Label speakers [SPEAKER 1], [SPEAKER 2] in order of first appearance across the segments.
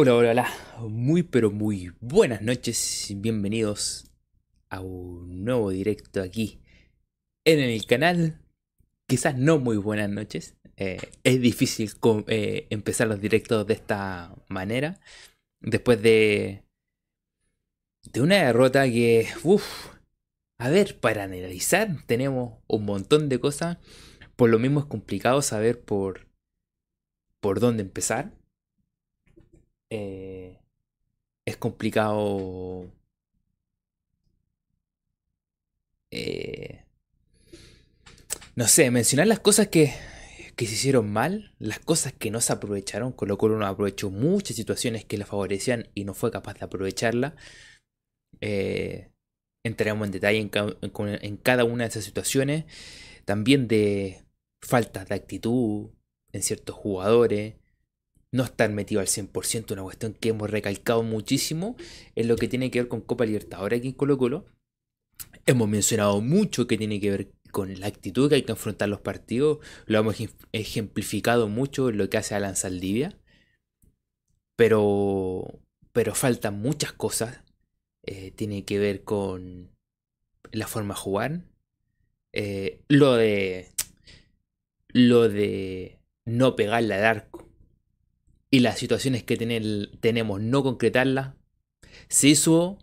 [SPEAKER 1] Hola, hola, hola. Muy, pero muy buenas noches. Bienvenidos a un nuevo directo aquí en el canal. Quizás no muy buenas noches. Eh, es difícil eh, empezar los directos de esta manera. Después de, de una derrota que, uff, a ver, para analizar tenemos un montón de cosas. Por lo mismo es complicado saber por, por dónde empezar. Eh, es complicado eh, no sé, mencionar las cosas que, que, se hicieron mal, las cosas que no se aprovecharon, con lo cual uno aprovechó muchas situaciones que le favorecían y no fue capaz de aprovecharla. Eh, entraremos en detalle en, en, cada una de esas situaciones. También de faltas de actitud en ciertos jugadores no estar metido al 100%, una cuestión que hemos recalcado muchísimo en lo que tiene que ver con Copa Libertadores aquí en Colo Colo. Hemos mencionado mucho que tiene que ver con la actitud que hay que enfrentar los partidos. Lo hemos ejemplificado mucho en lo que hace Alan Saldivia. Pero, pero faltan muchas cosas. Eh, tiene que ver con la forma de jugar. Eh, lo de. Lo de no pegarle al arco y las situaciones que tenemos no concretarlas, se hizo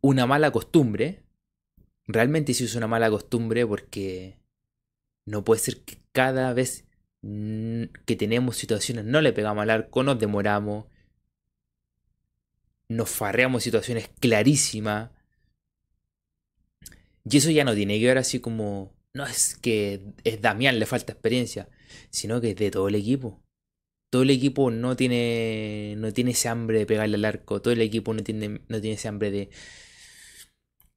[SPEAKER 1] una mala costumbre. Realmente se hizo una mala costumbre porque no puede ser que cada vez que tenemos situaciones no le pegamos al arco, nos demoramos, nos farreamos situaciones clarísimas. Y eso ya no tiene que ver así como, no es que es Damián le falta experiencia, sino que es de todo el equipo todo el equipo no tiene, no tiene ese hambre de pegarle al arco, todo el equipo no tiene, no tiene ese hambre de,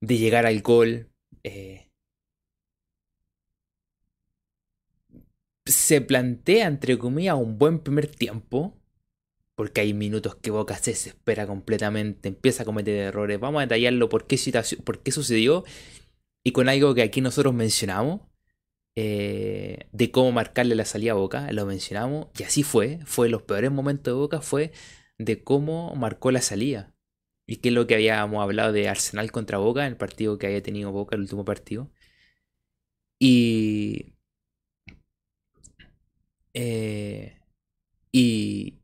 [SPEAKER 1] de llegar al gol. Eh. se plantea, entre comillas, un buen primer tiempo, porque hay minutos que Boca se desespera completamente, empieza a cometer errores. Vamos a detallarlo por qué, por qué sucedió y con algo que aquí nosotros mencionamos eh, de cómo marcarle la salida a Boca, lo mencionamos, y así fue, fue los peores momentos de Boca, fue de cómo marcó la salida. Y qué es lo que habíamos hablado de Arsenal contra Boca, el partido que había tenido Boca, el último partido. Y... Eh, y...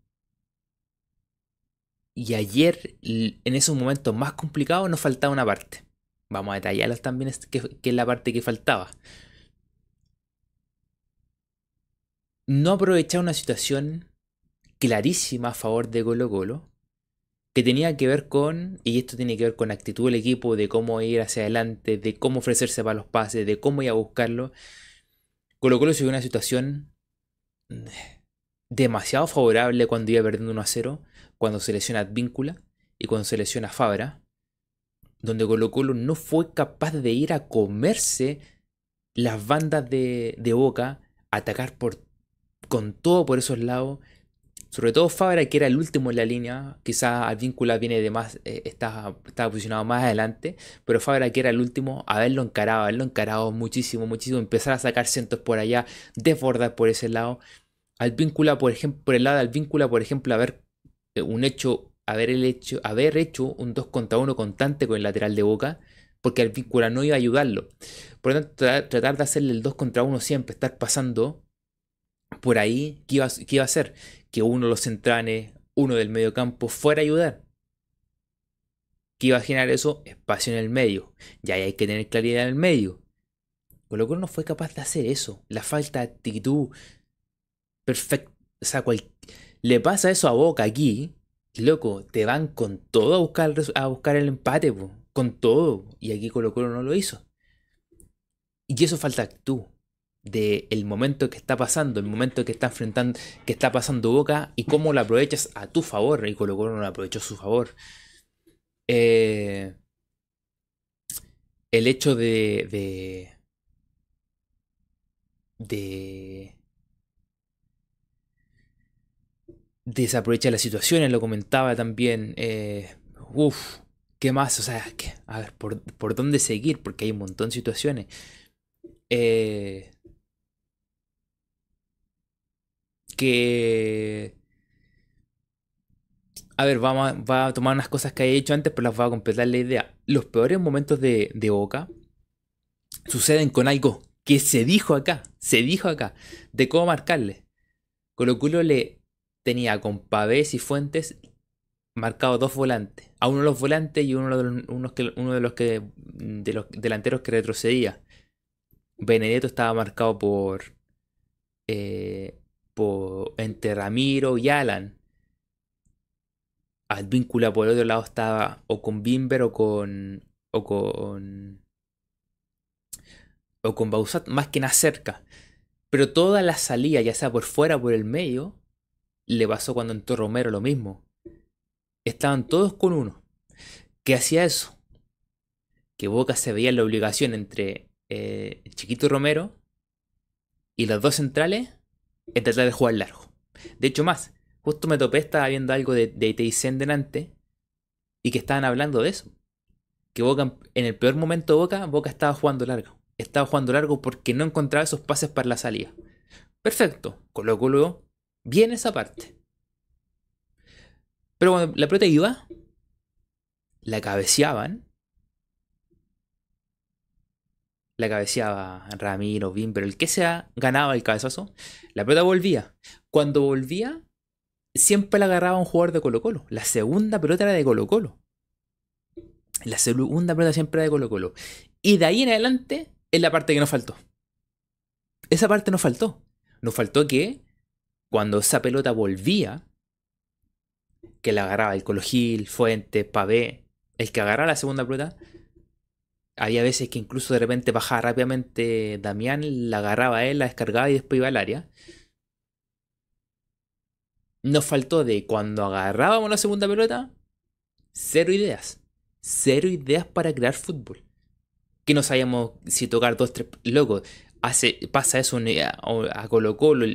[SPEAKER 1] Y ayer, en esos momentos más complicados, nos faltaba una parte. Vamos a detallarlas también, que, que es la parte que faltaba. No aprovechar una situación clarísima a favor de Colo Colo, que tenía que ver con, y esto tiene que ver con actitud del equipo, de cómo ir hacia adelante, de cómo ofrecerse para los pases, de cómo ir a buscarlo. Colo Colo se vio una situación demasiado favorable cuando iba perdiendo 1 a 0, cuando se lesiona Advíncula y cuando se lesiona Fabra, donde Colo Colo no fue capaz de ir a comerse las bandas de, de Boca, atacar por con todo por esos lados. Sobre todo Fabra, que era el último en la línea. Quizás Advíncula viene de más, eh, está, posicionado más adelante. Pero Fabra, que era el último, haberlo encarado, haberlo encarado muchísimo, muchísimo. Empezar a sacar cientos por allá, desbordar por ese lado. Advíncula, por ejemplo, por el lado de por ejemplo, haber eh, un hecho, haber, el hecho, haber hecho un 2 contra 1 constante con el lateral de boca. Porque Advíncula no iba a ayudarlo. Por lo tanto, tratar de hacerle el 2 contra 1 siempre, estar pasando por ahí, ¿qué iba, a hacer? Que uno de los centrales, uno del medio campo, fuera a ayudar. ¿Qué iba a generar eso? Espacio en el medio. Y ahí hay que tener claridad en el medio. Con lo cual no fue capaz de hacer eso. La falta de actitud perfecta. O sea, le pasa eso a Boca aquí. Loco, te van con todo a buscar, a buscar el empate, con todo. Y aquí Colo Colo no lo hizo. Y eso falta actitud del momento que está pasando, el momento que está enfrentando, que está pasando Boca y cómo lo aprovechas a tu favor. Y Colo Colo no lo aprovechó a su favor. Eh, el hecho de, de, de desaprovechar las situaciones, lo comentaba también. Eh, Uf, ¿qué más? O sea, a ver, por, por, dónde seguir? Porque hay un montón de situaciones. Eh, que A ver, vamos a, a tomar unas cosas que he hecho antes, pero las voy a completar la idea. Los peores momentos de, de Boca suceden con algo que se dijo acá, se dijo acá, de cómo marcarle. Colo Colo le tenía con Pavés y Fuentes marcado dos volantes. A uno de los volantes y uno de los, que, uno de los que de los delanteros que retrocedía. Benedetto estaba marcado por, eh, entre Ramiro y Alan. Advíncula por el otro lado estaba o con Bimber o con o con o con Bausat más que nada cerca. Pero toda la salida, ya sea por fuera o por el medio, le pasó cuando entró Romero lo mismo. Estaban todos con uno. ¿Qué hacía eso? Que Boca se veía la obligación entre eh, Chiquito Romero y los dos centrales en tratar de jugar largo. De hecho, más, justo me topé, estaba viendo algo de, de Teisen delante y que estaban hablando de eso. Que Boca, en el peor momento de Boca, Boca estaba jugando largo. Estaba jugando largo porque no encontraba esos pases para la salida. Perfecto, Colo luego bien esa parte. Pero cuando la pelota iba, la cabeceaban. La cabeceaba Ramiro, Bim, pero el que sea ganaba el cabezazo, la pelota volvía. Cuando volvía, siempre la agarraba un jugador de Colo Colo. La segunda pelota era de Colo Colo. La segunda pelota siempre era de Colo Colo. Y de ahí en adelante es la parte que nos faltó. Esa parte nos faltó. Nos faltó que cuando esa pelota volvía, que la agarraba el Colo Gil, Fuente, Pavé, el que agarraba la segunda pelota, había veces que incluso de repente bajaba rápidamente Damián, la agarraba él, la descargaba y después iba al área. Nos faltó de cuando agarrábamos la segunda pelota, cero ideas. Cero ideas para crear fútbol. Que no sabíamos si tocar dos, tres. Loco, hace, pasa eso a, Colo Colo.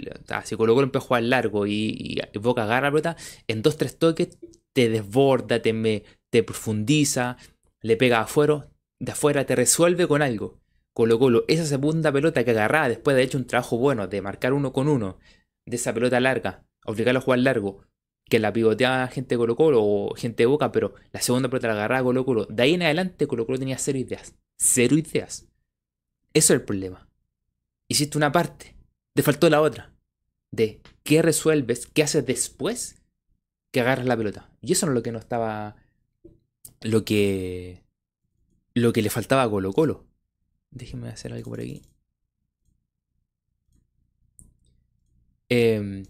[SPEAKER 1] Si Colo Colo empieza a jugar largo y, Boca agarra la pelota, en dos, tres toques te desborda, te, me, te profundiza, le pega afuera, de afuera te resuelve con algo. Colo Colo, esa segunda pelota que agarraba después de hecho un trabajo bueno de marcar uno con uno, de esa pelota larga, obligarlo a jugar largo, que la pivoteaba gente de Colo Colo o gente de Boca, pero la segunda pelota la agarraba Colo Colo. De ahí en adelante Colo Colo tenía cero ideas. Cero ideas. Eso es el problema. Hiciste una parte, te faltó la otra. De qué resuelves, qué haces después que agarras la pelota. Y eso no es lo que no estaba. Lo que. Lo que le faltaba a Colo Colo. Déjenme hacer algo por aquí. Em,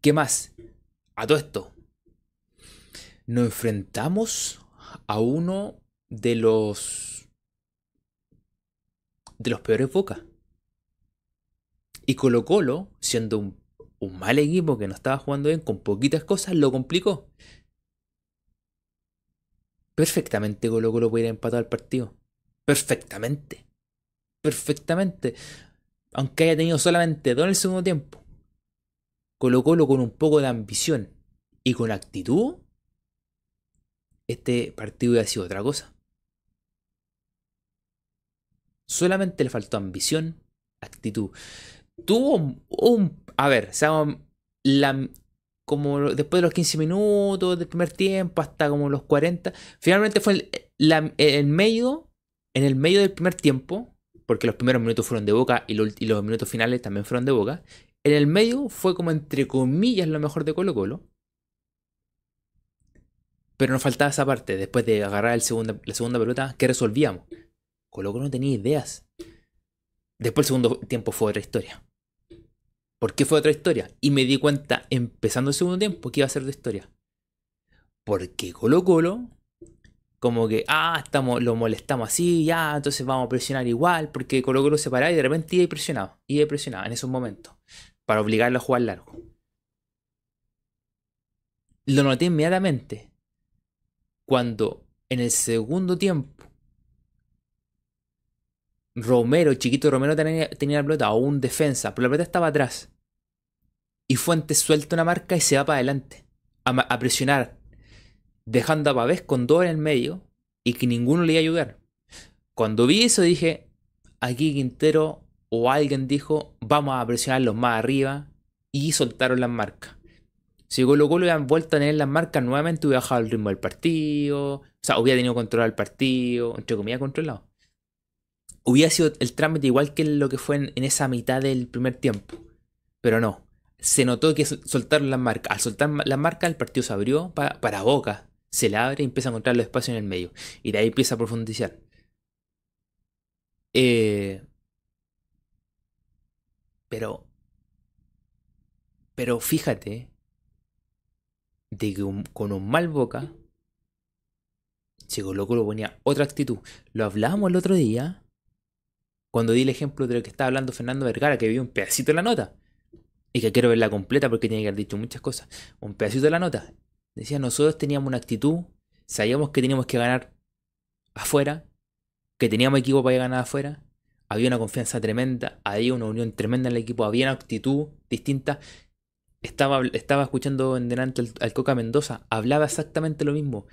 [SPEAKER 1] ¿Qué más? A todo esto. Nos enfrentamos a uno de los. de los peores bocas. Y Colo Colo, siendo un, mal equipo que no estaba jugando bien, con poquitas cosas, lo complicó. Perfectamente Colo Colo puede ir empatado el partido. Perfectamente. Perfectamente. Aunque haya tenido solamente dos en el segundo tiempo. Colo Colo con un poco de ambición y con actitud, este partido hubiera sido otra cosa. Solamente le faltó ambición, actitud tuvo un, a ver, o la, como después de los 15 minutos del primer tiempo hasta como los 40, finalmente fue el, el medio, en el medio del primer tiempo, porque los primeros minutos fueron de boca y, y, los minutos finales también fueron de boca, en el medio fue como entre comillas lo mejor de Colo Colo. Pero nos faltaba esa parte, después de agarrar el la segunda pelota, ¿qué resolvíamos? Colo Colo no tenía ideas. Después el segundo tiempo fue otra historia. ¿Por qué fue otra historia? Y me di cuenta, empezando el segundo tiempo, que iba a ser de historia. Porque Colo Colo, como que, ah, estamos, lo molestamos así, ya, entonces vamos a presionar igual, porque Colo Colo se paraba y de repente iba presionado, iba presionado en esos momentos, para obligarlo a jugar largo. Lo noté inmediatamente cuando en el segundo tiempo Romero, chiquito Romero tenía, la pelota, o un defensa, pero la pelota estaba atrás. Y Fuentes suelta una marca y se va para adelante, a, presionar, dejando a Pavés con dos en el medio y que ninguno le iba a ayudar. Cuando vi eso dije, aquí Quintero o alguien dijo, vamos a presionarlos más arriba y soltaron las marcas. Si Colo Colo hubiera vuelto a tener las marcas nuevamente, hubiera bajado el ritmo del partido. O sea, hubiera tenido controlado el partido, entre comillas controlado. Hubiera sido el trámite igual que lo que fue en, esa mitad del primer tiempo. Pero no. Se notó que soltaron las marcas. Al soltar las marcas, el partido se abrió para, Boca. Se le abre y empieza a encontrar los espacios en el medio. Y de ahí empieza a profundizar. Eh, pero. Pero fíjate de que con un mal boca, se colocó lo ponía otra actitud. Lo hablábamos el otro día, cuando di el ejemplo de lo que estaba hablando Fernando Vergara, que vio un pedacito de la nota. Y que quiero verla completa porque tiene que haber dicho muchas cosas. Un pedacito de la nota. Decía, nosotros teníamos una actitud, sabíamos que teníamos que ganar afuera, que teníamos equipo para ganar afuera, había una confianza tremenda, había una unión tremenda en el equipo, había una actitud distinta estaba escuchando en delante al, Coca Mendoza, hablaba exactamente lo mismo.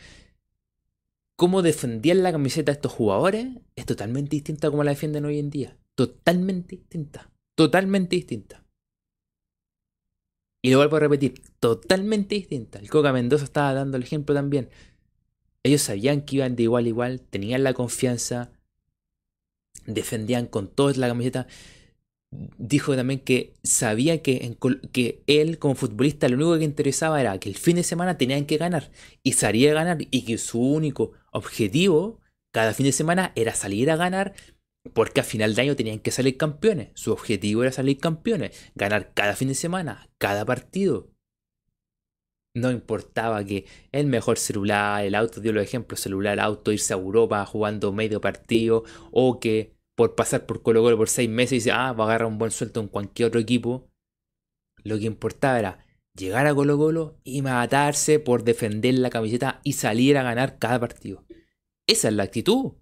[SPEAKER 1] Cómo defendían la camiseta estos jugadores es totalmente distinta a como la defienden hoy en día. Totalmente distinta. Totalmente distinta. Y lo vuelvo a repetir, totalmente distinta. El Coca Mendoza estaba dando el ejemplo también. Ellos sabían que iban de igual a igual, tenían la confianza, defendían con toda la camiseta dijo también que sabía que, que él como futbolista lo único que interesaba era que el fin de semana tenían que ganar y salía a ganar y que su único objetivo cada fin de semana era salir a ganar porque a final de año tenían que salir campeones. Su objetivo era salir campeones, ganar cada fin de semana, cada partido. No importaba que el mejor celular, el auto, dio los ejemplos, celular, auto, irse a Europa jugando medio partido o que por pasar por Colo Colo por seis meses y dice, ah, va a agarrar un buen sueldo en cualquier otro equipo. Lo que importaba era llegar a Colo Colo y matarse por defender la camiseta y salir a ganar cada partido. Esa es la actitud.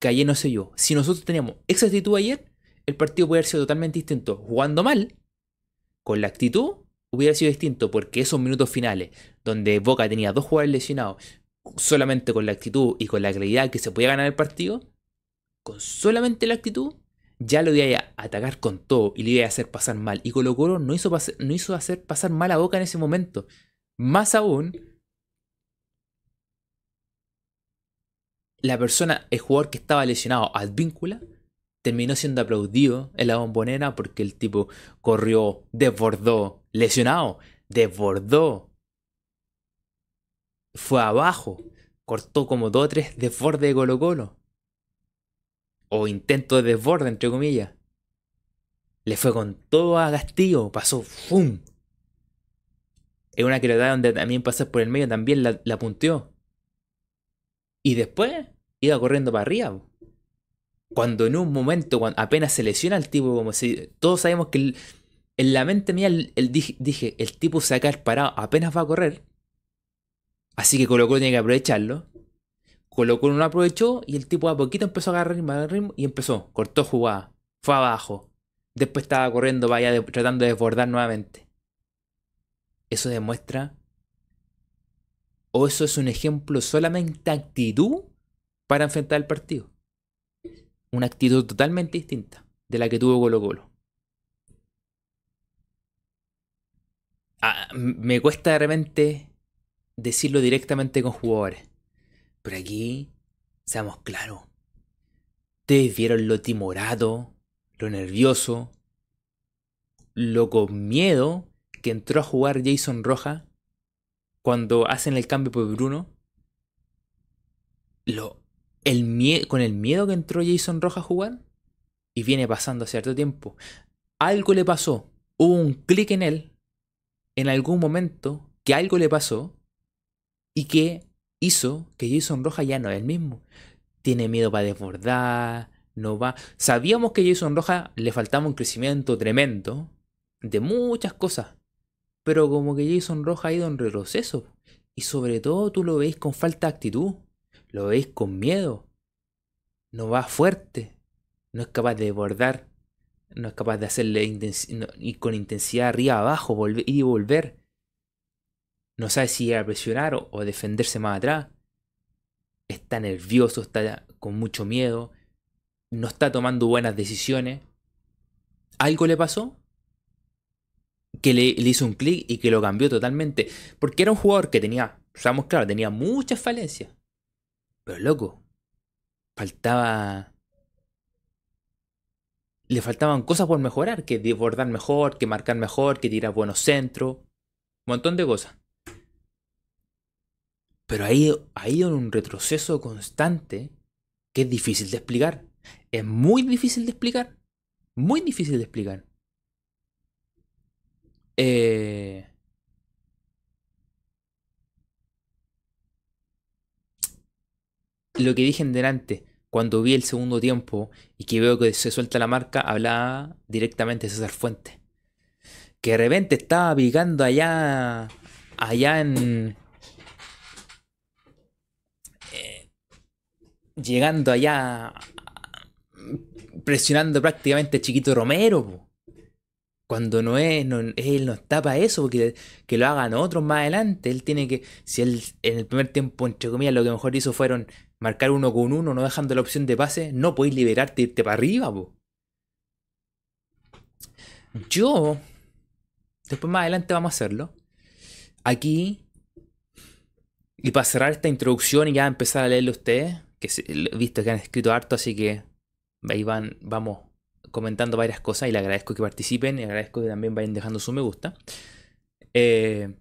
[SPEAKER 1] Que ayer no sé yo. Si nosotros teníamos esa actitud ayer, el partido puede haber sido totalmente distinto. Jugando mal, con la actitud, hubiera sido distinto porque esos minutos finales, donde Boca tenía dos jugadores lesionados, solamente con la actitud y con la claridad que se podía ganar el partido, con solamente la actitud, ya lo iba a atacar con todo y le iba a hacer pasar mal. Y Colo Colo no hizo, no hizo hacer pasar mal a Boca en ese momento. Más aún, la persona, el jugador que estaba lesionado, Advíncula, terminó siendo aplaudido en la bombonera porque el tipo corrió, desbordó, lesionado, desbordó. Fue abajo, cortó como dos o tres desbordes de Colo Colo o intento de desborde, entre comillas. Le fue con todo a Castillo, pasó ¡fum! Es una quebrada donde también pasar por el medio también la, punteó. Y después iba corriendo para arriba. Cuando en un momento, cuando apenas se lesiona el tipo, como si todos sabemos que en la mente mía el, dije, el tipo se va a parado, apenas va a correr. Así que colocó tiene que aprovecharlo colocó uno aprovechó y el tipo a poquito empezó a agarrar ritmo, ritmo y empezó, cortó jugada, fue abajo. Después estaba corriendo, vaya tratando de desbordar nuevamente. Eso demuestra, o eso es un ejemplo solamente actitud para enfrentar el partido. Una actitud totalmente distinta de la que tuvo Colo Colo. Ah, me cuesta de repente decirlo directamente con jugadores. Pero aquí, seamos claros. Ustedes vieron lo timorato, lo nervioso, lo con miedo que entró a jugar Jason Roja cuando hacen el cambio por Bruno. Lo, el con el miedo que entró Jason Roja a jugar y viene pasando cierto tiempo. Algo le pasó, hubo un clic en él en algún momento que algo le pasó y que hizo que Jason Roja ya no es el mismo. Tiene miedo para desbordar, no va. Sabíamos que Jason Roja le faltaba un crecimiento tremendo de muchas cosas, pero como que Jason Roja ha ido en retroceso. Y sobre todo tú lo veis con falta de actitud, lo veis con miedo, no va fuerte, no es capaz de desbordar, no es capaz de hacerle y con intensidad arriba abajo, y volver. No sabe si ir a presionar o, defenderse más atrás. Está nervioso, está con mucho miedo. No está tomando buenas decisiones. ¿Algo le pasó? que le, hizo un clic y que lo cambió totalmente. Porque era un jugador que tenía, sabemos claro, tenía muchas falencias. Pero loco, faltaba. Le faltaban cosas por mejorar, que desbordar mejor, que marcar mejor, que tirar buenos centros. Un montón de cosas. Pero ahí ha ido en un retroceso constante que es difícil de explicar. Es muy difícil de explicar. Muy difícil de explicar. Eh, lo que dije en delante, cuando vi el segundo tiempo y que veo que se suelta la marca, hablaba directamente de César Fuente. Que de repente estaba picando allá, allá en... llegando allá, presionando prácticamente Chiquito Romero cuando no es, él no está para eso, porque que lo hagan otros más adelante. Él tiene que, si él en el primer tiempo, entre comillas, lo que mejor hizo fueron marcar uno con uno, no dejando la opción de pase, no podéis liberarte e irte para arriba, Yo, después más adelante vamos a hacerlo. Aquí, y para cerrar esta introducción y ya empezar a leerlo ustedes, que he visto que han escrito harto, así que ahí van, vamos comentando varias cosas y le agradezco que participen y agradezco que también vayan dejando su me gusta. Eh,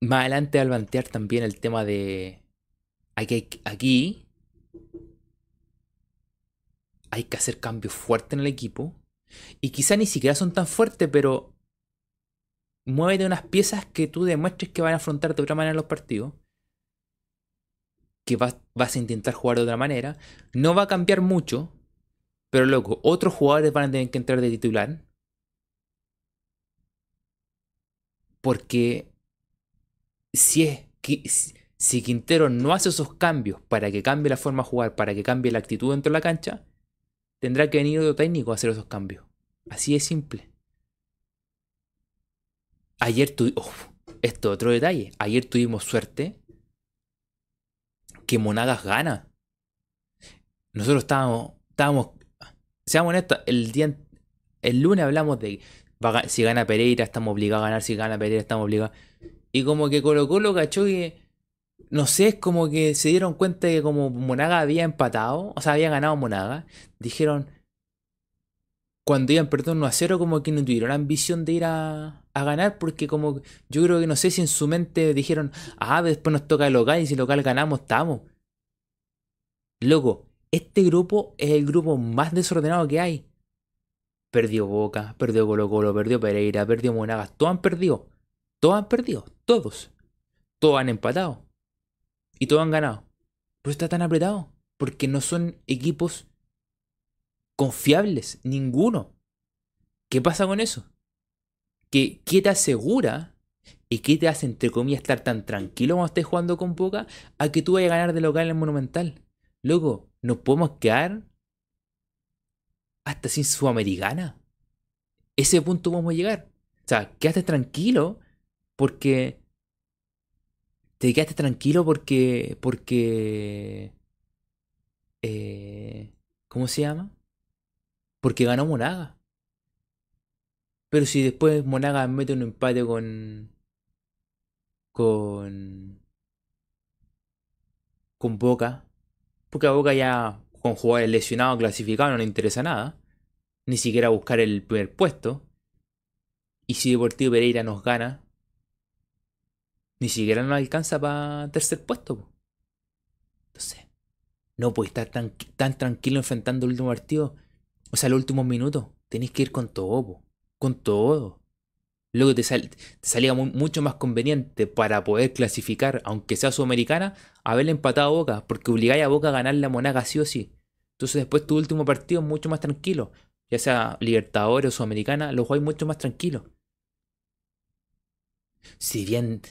[SPEAKER 1] más adelante al plantear también el tema de aquí, aquí hay que hacer cambios fuertes en el equipo y quizá ni siquiera son tan fuertes, pero muévete unas piezas que tú demuestres que van a afrontar de otra manera los partidos. Que vas, a intentar jugar de otra manera. No va a cambiar mucho, pero loco, otros jugadores van a tener que entrar de titular. Porque si es si Quintero no hace esos cambios para que cambie la forma de jugar, para que cambie la actitud dentro de la cancha, tendrá que venir otro técnico a hacer esos cambios. Así de simple. Ayer tuvimos. esto otro detalle. Ayer tuvimos suerte que Monagas gana. Nosotros estábamos, estábamos seamos honestos, el, día, el lunes hablamos de si gana Pereira estamos obligados a ganar, si gana Pereira estamos obligados. Y como que Colo Colo cachó que, no sé, es como que se dieron cuenta que como Monaga había empatado, o sea, había ganado Monaga, dijeron, cuando iban perdiendo 1 a 0, como que no tuvieron la ambición de ir a, ganar, porque como yo creo que no sé si en su mente dijeron, ah, después nos toca el local y si local ganamos, estamos. Loco, este grupo es el grupo más desordenado que hay. Perdió Boca, perdió Colo Colo, perdió Pereira, perdió Monagas. Todos han perdido. Todos han perdido. Todos. Todos han empatado. Y todos han ganado. Pero está tan apretado. Porque no son equipos confiables. Ninguno. ¿Qué pasa con eso? ¿Qué, qué te asegura y qué te hace, entre comillas, estar tan tranquilo cuando estés jugando con Boca a que tú vayas a ganar de local en el Monumental? Loco, nos podemos quedar hasta sin Sudamericana. Ese punto podemos llegar. O sea, quédate tranquilo porque... Te quedaste tranquilo porque... Porque... Eh, ¿Cómo se llama? Porque ganó Monaga. Pero si después Monaga mete un empate con... Con... Con Boca porque a Boca ya con jugadores lesionados clasificados no le interesa nada. Ni siquiera buscar el primer puesto. Y si Deportivo Pereira nos gana, ni siquiera nos alcanza para tercer puesto. Entonces, no puede estar tan, tan tranquilo enfrentando el último partido. O sea, los últimos minutos. Tenéis que ir con todo, con todo. Luego te, salía mucho más conveniente para poder clasificar, aunque sea sudamericana, haberle empatado a Boca, porque obligáis a Boca a ganar la Monaga sí o sí. Entonces después tu último partido es mucho más tranquilo. Ya sea Libertadores o Sudamericana, lo jugáis mucho más tranquilo. Si bien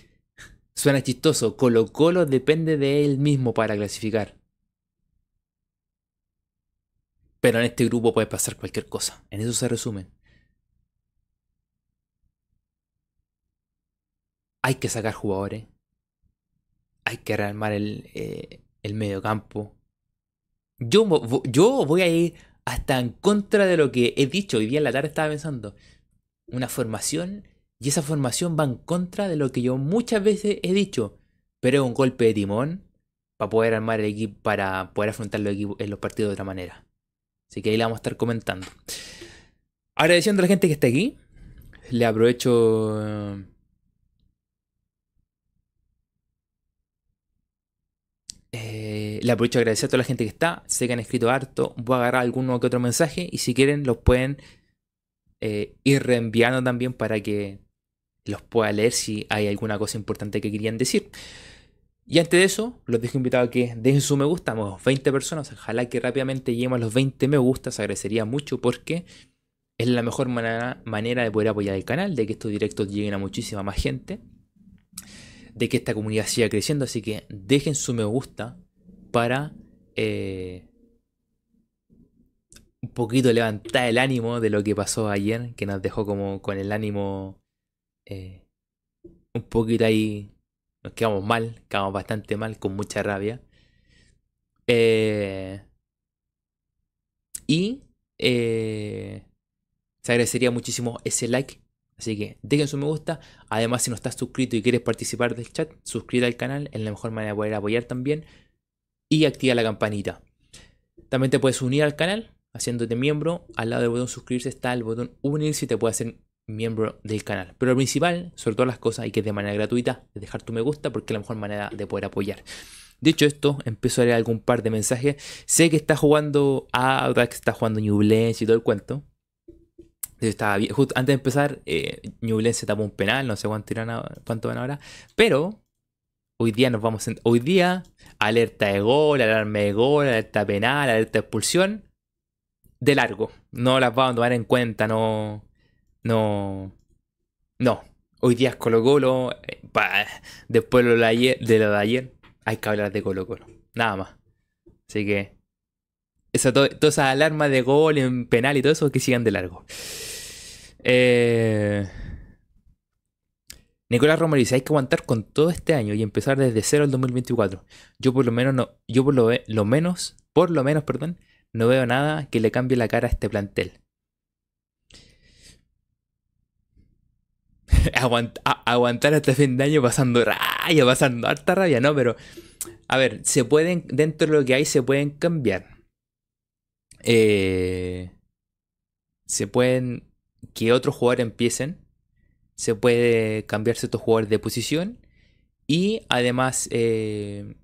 [SPEAKER 1] suena chistoso, Colo Colo depende de él mismo para clasificar. Pero en este grupo puede pasar cualquier cosa. En eso se resumen. hay que sacar jugadores. Hay que rearmar el, eh, el medio campo. Yo, yo voy a ir hasta en contra de lo que he dicho. Hoy día en la tarde estaba pensando. Una formación Y esa formación va en contra de lo que yo muchas veces he dicho. Pero es un golpe de timón para poder armar el equipo, para poder afrontar los en los partidos de otra manera. Así que ahí la vamos a estar comentando. Agradeciendo a la gente que está aquí. Le aprovecho. Eh, le aprovecho a agradecer a toda la gente que está. Sé que han escrito harto. Voy a agarrar alguno que otro mensaje. Y si quieren, los pueden eh, ir reenviando también para que los pueda leer si hay alguna cosa importante que querían decir. Y antes de eso, los dejo invitados a que dejen su me gusta. 20 personas. Ojalá que rápidamente lleguemos a los 20 me gusta. Se agradecería mucho porque es la mejor manera, manera de poder apoyar el canal, de que estos directos lleguen a muchísima más gente, de que esta comunidad siga creciendo. Así que dejen su me gusta para eh, un poquito levantar el ánimo de lo que pasó ayer, que nos dejó como con el ánimo eh, un poquito ahí. Nos quedamos mal, quedamos bastante mal, con mucha rabia. Eh, y eh, se agradecería muchísimo ese like. Así que dejen su me gusta. Además, si no estás suscrito y quieres participar del chat, suscríbete al canal. Es la mejor manera de poder apoyar también. Y activa la campanita. También te puedes unir al canal haciéndote miembro. Al lado del botón suscribirse está el botón unirse y te puede hacer miembro del canal. Pero lo principal, sobre todas las cosas, y que es de manera gratuita, es dejar tu me gusta porque es la mejor manera de poder apoyar. Dicho esto, empiezo a leer algún par de mensajes. Sé que está jugando a que está jugando New y todo el cuento. Estaba bien. Justo antes de empezar, eh, se tapó un penal, no sé cuánto, cuánto van ahora. Pero hoy día nos vamos. hoy día, alerta de gol, alarma de gol, alerta penal, alerta de expulsión. De largo. No las vamos a tomar en cuenta, no. No. No. Hoy día es Colo Colo. Eh, después de lo de, ayer, de ayer, hay que hablar de Colo Colo. Nada más. Así que. Esa, todas esas alarmas de gol en penal y todo eso que sigan de largo. Eh. Nicolás Romero dice, hay que aguantar con todo este año y empezar desde cero el 2024. Yo por lo menos no, yo por lo, lo menos, por lo menos, perdón, no veo nada que le cambie la cara a este plantel. aguantar hasta fin de año pasando raya, pasando harta rabia, ¿no? Pero, a ver, se pueden, dentro de lo que hay, se pueden cambiar. Eh, se pueden, que otros jugadores empiecen. Se puede cambiar ciertos jugadores de posición. Y además, eh,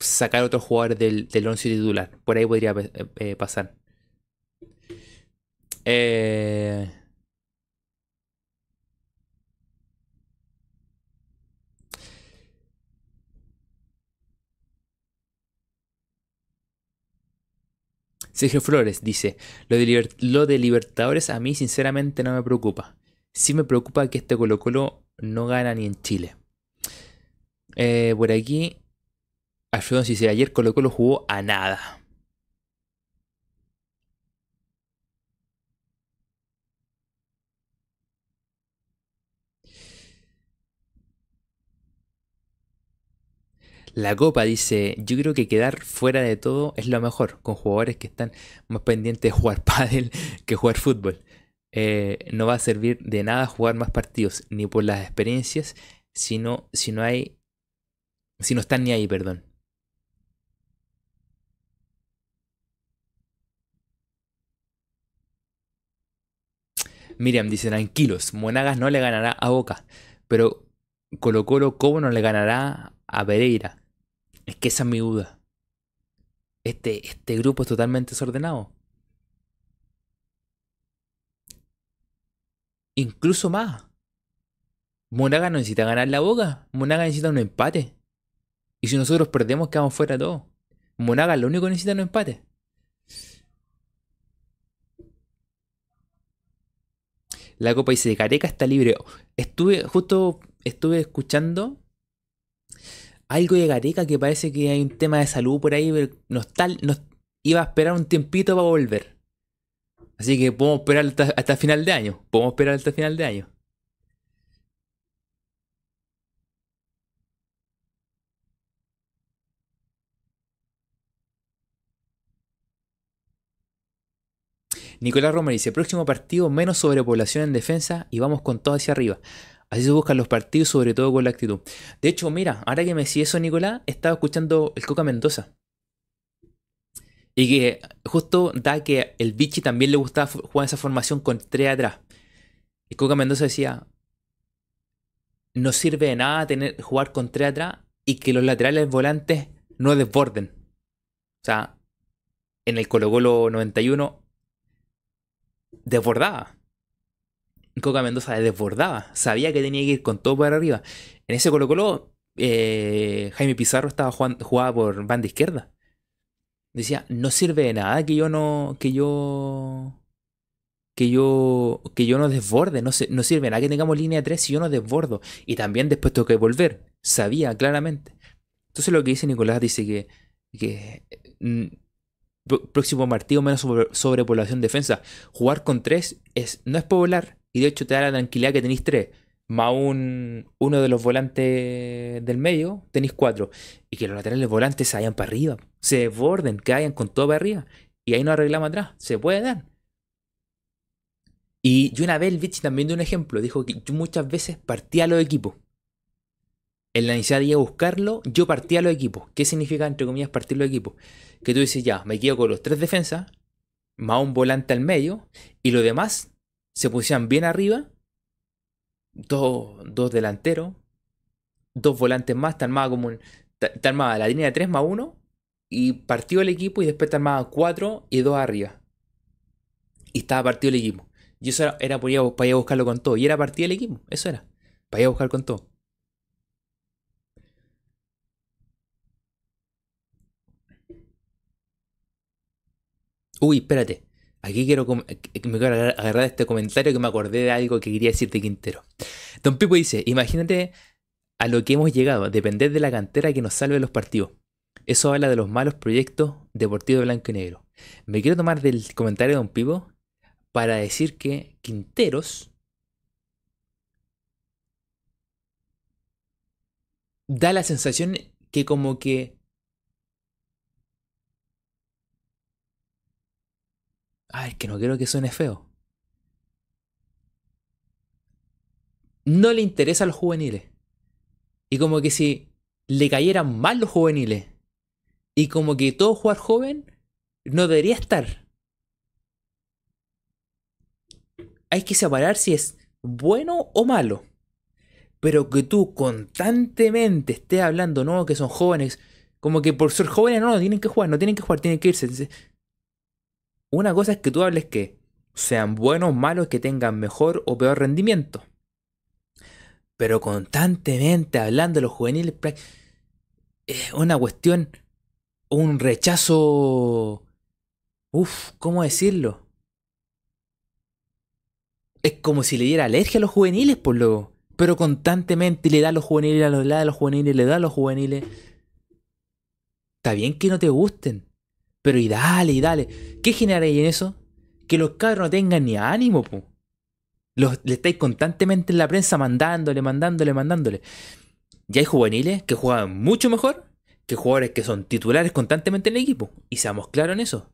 [SPEAKER 1] sacar otros jugadores del, del once titular. Por ahí podría eh, pasar. Eh. Sergio Flores dice, lo de, Libertadores a mí sinceramente no me preocupa. Sí me preocupa que este Colo Colo no gana ni en Chile. Eh, por aquí, Alfredo dice, ayer Colo Colo jugó a nada. La Copa dice, yo creo que quedar fuera de todo es lo mejor, con jugadores que están más pendientes de jugar pádel que jugar fútbol. Eh, no va a servir de nada jugar más partidos, ni por las experiencias, sino si no hay, si no están ni ahí, perdón. Miriam dice, tranquilos, Monagas no le ganará a Boca, pero Colo Colo, ¿cómo no le ganará a Pereira? Es que esa es mi duda. Este, este grupo es totalmente desordenado. Incluso más. Monagas no necesita ganar la boca. Monagas necesita un empate. Y si nosotros perdemos, quedamos fuera todos. Monagas lo único que necesita es un empate. La Copa dice, Careca está libre. Estuve, justo estuve escuchando algo de Gareca que parece que hay un tema de salud por ahí, pero nos, tal, nos iba a esperar un tiempito para volver. Así que podemos esperar hasta, hasta final de año. Podemos esperar hasta final de año. Nicolás Romero dice, próximo partido, menos sobrepoblación en defensa y vamos con todo hacia arriba. Así se buscan los partidos, sobre todo con la actitud. De hecho, mira, ahora que me decís eso, Nicolás, estaba escuchando el Coca Mendoza. Y que justo da que el Vichy también le gustaba jugar esa formación con tres atrás. Y Coca Mendoza decía, no sirve de nada tener, jugar con tres atrás y que los laterales volantes no desborden. O sea, en el Colo Colo 91 desbordaba. Coca Mendoza desbordaba. Sabía que tenía que ir con todo para arriba. En ese Colo Colo, eh, Jaime Pizarro estaba jugando, jugaba por banda izquierda. Decía, no sirve de nada que yo no. que yo. que yo. que yo no desborde. No, no sirve de nada que tengamos línea 3 si yo no desbordo. Y también después tengo que volver. Sabía claramente. Entonces lo que dice Nicolás dice que. que mm, próximo partido menos sobre, sobrepoblación defensa. Jugar con 3 es, no es poblar. Y de hecho te da la tranquilidad que tenéis 3 más un, uno de los volantes del medio, tenéis cuatro. Y que los laterales volantes se vayan para arriba, se desborden, que vayan con todo para arriba. Y ahí no arreglamos atrás, se puede dar. Y yo una vez el Vichy también dio un ejemplo, dijo que yo muchas veces partía a los equipos. En la necesidad de buscarlo, yo partía a los equipos. ¿Qué significa, entre comillas, partir los equipos? Que tú dices, ya, me quedo con los tres defensas, más un volante al medio, y los demás se pusieran bien arriba dos, delanteros, dos volantes más, está armada como un, está armada la línea de 3 más 1 y partió el equipo y después está armada 4 y 2 arriba. Y estaba partido el equipo. Y eso era, para, ir a, buscarlo con todo. Y era partido el equipo, eso era. Para ir a buscar con todo. Uy, espérate. Aquí quiero, quiero agarrar este comentario que me acordé de algo que quería decirte Quintero. Don Pipo dice, imagínate a lo que hemos llegado, depender de la cantera que nos salve los partidos. Eso habla de los malos proyectos deportivos blanco y negro. Me quiero tomar del comentario de Don Pipo para decir que Quinteros da la sensación que como que Ay, que no quiero que suene feo. No le interesa a los juveniles. Y como que si le cayeran mal los juveniles. Y como que todo jugar joven no debería estar. Hay que separar si es bueno o malo. Pero que tú constantemente estés hablando, no, que son jóvenes, como que por ser jóvenes no, no tienen que jugar, no tienen que jugar, tienen que irse. Una cosa es que tú hables que sean buenos malos, que tengan mejor o peor rendimiento. Pero constantemente hablando de los juveniles, es una cuestión, un rechazo... Uf, ¿cómo decirlo? Es como si le diera alergia a los juveniles, por lo. Pero constantemente le da a los juveniles, le da a los juveniles, le da a los juveniles. Está bien que no te gusten. Pero y dale, y dale. ¿Qué ahí en eso? Que los cabros no tengan ni ánimo, po. Los, le estáis constantemente en la prensa mandándole, mandándole, mandándole. Y hay juveniles que juegan mucho mejor que jugadores que son titulares constantemente en el equipo. Y seamos claros en eso.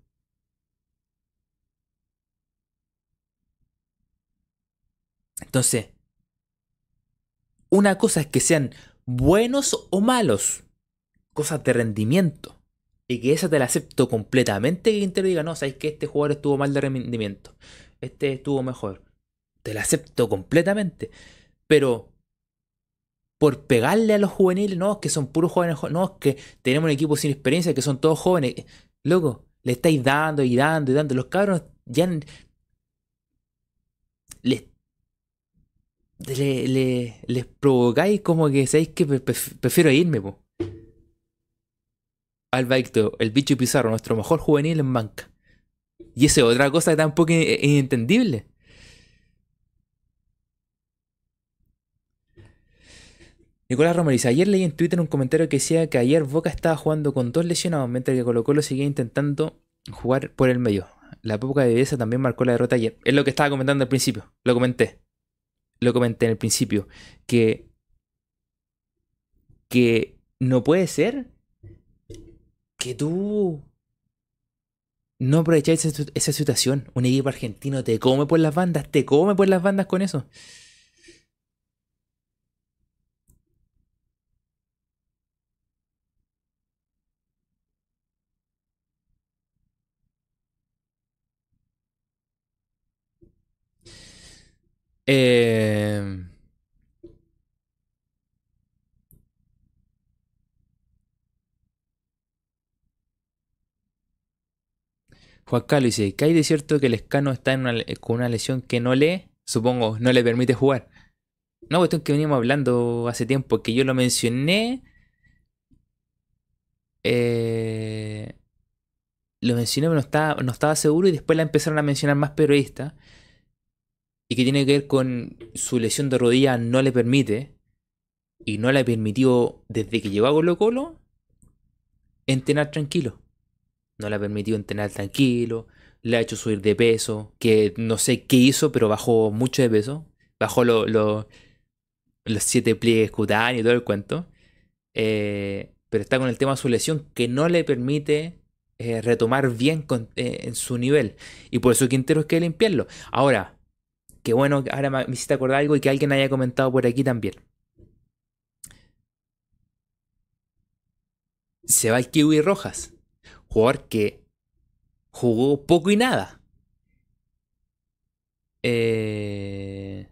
[SPEAKER 1] Entonces, una cosa es que sean buenos o malos, cosas de rendimiento y que esa te la acepto completamente que Quintero diga, no, sabes que este jugador estuvo mal de rendimiento, este estuvo mejor. Te la acepto completamente. Pero por pegarle a los juveniles, no, que son puros jóvenes, no, es que tenemos un equipo sin experiencia, que son todos jóvenes. Loco, le estáis dando y dando y dando. Los cabros ya les, les provocáis como que sabéis que prefiero irme, po. Albaicto, el bicho Pizarro, nuestro mejor juvenil en banca. Y esa es otra cosa que tampoco es inentendible. Nicolás Romero ayer leí en Twitter un comentario que decía que ayer Boca estaba jugando con dos lesionados, mientras que Colo Colo seguía intentando jugar por el medio. La época de Besa también marcó la derrota ayer. Es lo que estaba comentando al principio. Lo comenté. Lo comenté en el principio. Que. Que no puede ser que tú no aprovecháis esa, esa situación. Un equipo argentino te come por las bandas, te come por las bandas con eso. Eh, Juan Carlos dice, ¿qué hay de cierto que el escano está con una lesión que no le, supongo, no le permite jugar? Una cuestión que veníamos hablando hace tiempo, que yo lo mencioné. eh, lo mencioné, pero no estaba, no estaba seguro y después la empezaron a mencionar más periodistas. Y que tiene que ver con su lesión de rodilla no le permite. Y no le permitió desde que llegó a Colo Colo entrenar tranquilo. No le ha permitido entrenar tranquilo. Le ha hecho subir de peso. Que no sé qué hizo, pero bajó mucho de peso. Bajó lo- lo- los siete pliegues cutáneos y todo el cuento. Eh, pero está con el tema de su lesión que no le permite eh, retomar bien con- eh, en su nivel. Y por eso Quintero es que limpiarlo. Ahora, qué bueno, que ahora me hiciste acordar algo y que alguien haya comentado por aquí también. Se va el Kiwi Rojas, jugador que jugó poco y nada. Eh,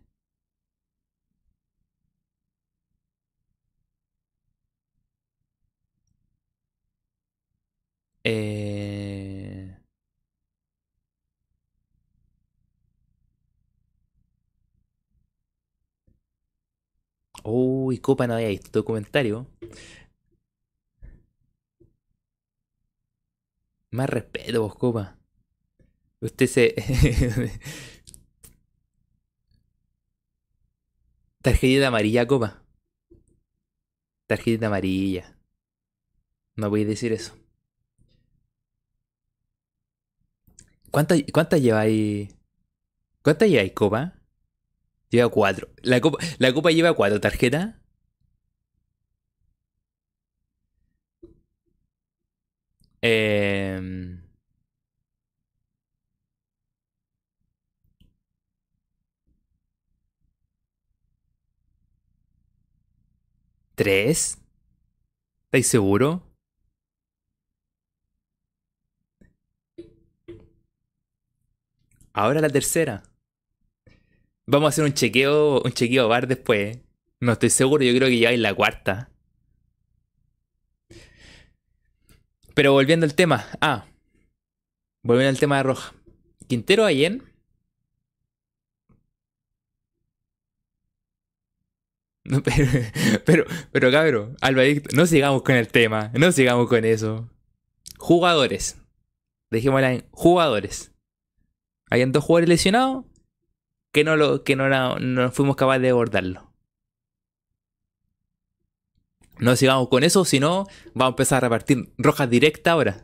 [SPEAKER 1] eh, Uy, Copa no había visto tu comentario. Más respeto, vos, Copa. Usted se. Tarjetita amarilla, Copa. Tarjetita amarilla. No voy a decir eso. ¿Cuántas cuántas lleváis? ¿Cuántas lleváis, Copa? Lleva cuatro. La la copa lleva cuatro tarjetas. Eh, ¿Tres? ¿Estáis seguro? Ahora la tercera. Vamos a hacer un chequeo, un chequeo bar después. No estoy seguro, yo creo que lleváis la cuarta. Pero volviendo al tema. Ah, volviendo al tema de Roja. Quintero ayer. No, pero, pero, pero cabrón, Alvarito, no sigamos con el tema, no sigamos con eso. Jugadores. Dejémosla en jugadores. Habían dos jugadores lesionados que no lo, que no, no fuimos capaces de abordarlo. No sigamos con eso, sino vamos a empezar a repartir rojas directas ahora.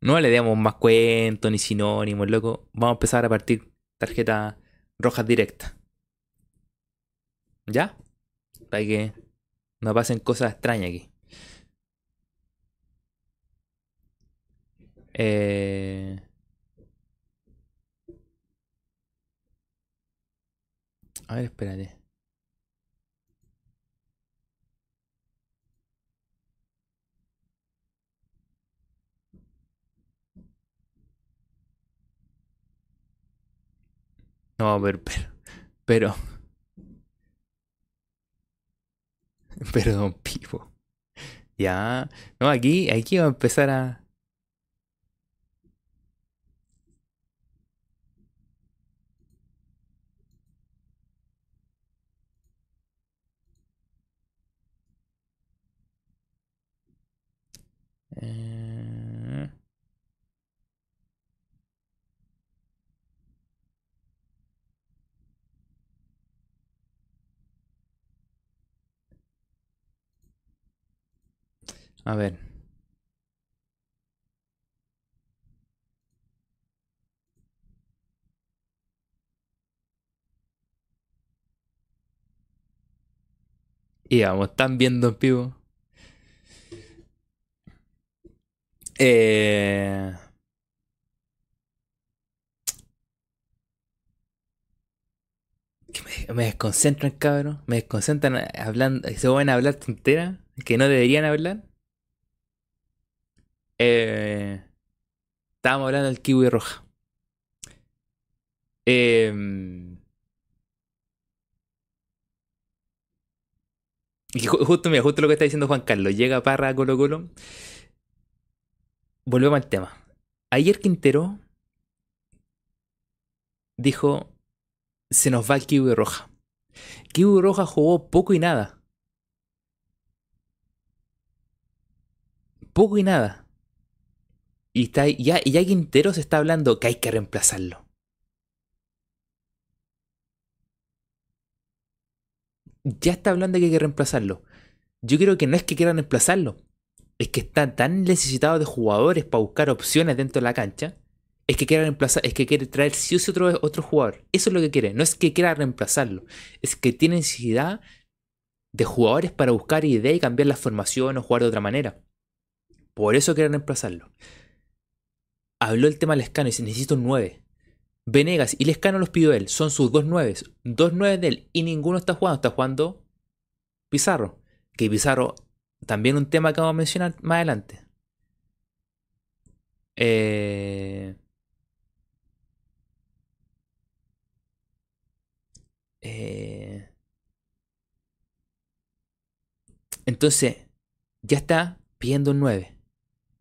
[SPEAKER 1] No le demos más cuentos ni sinónimos, loco. Vamos a empezar a repartir tarjetas rojas directas. ¿Ya? Para que no pasen cosas extrañas aquí. Eh... A ver, espérate. No, pero, pero, pero, perdón, Pipo. Ya, no, aquí, aquí va a empezar a... Eh, A ver. Y vamos, están viendo en vivo. Eh... Me, desconcentran, cabrón. Me desconcentran hablando. Se van a hablar tonteras que no deberían hablar. Eh, estábamos hablando del kiwi roja. Eh, y justo, mira, justo lo que está diciendo Juan Carlos. Llega Parra a Colo Colo. Volvemos al tema. Ayer Quintero dijo, se nos va el Kiwi Roja. Kiwi Roja jugó poco y nada. Poco y nada. Y está, ya, ya Quintero se está hablando que hay que reemplazarlo. Ya está hablando de que hay que reemplazarlo. Yo creo que no es que quieran reemplazarlo. Es que está tan necesitado de jugadores para buscar opciones dentro de la cancha es que quiere reemplazar, es que quiere traer sí o sí otro, otro jugador. Eso es lo que quiere. No es que quiera reemplazarlo. Es que tiene necesidad de jugadores para buscar ideas y cambiar la formación o jugar de otra manera. Por eso quiere reemplazarlo. Habló el tema Lescano y dice, necesito un 9. Venegas y Lescano los pidió él. Son sus dos 9. Dos 9 de él. Y ninguno está jugando. Está jugando Pizarro. Que Pizarro, también un tema que vamos a mencionar más adelante. Eh... Eh, entonces, ya está pidiendo un 9.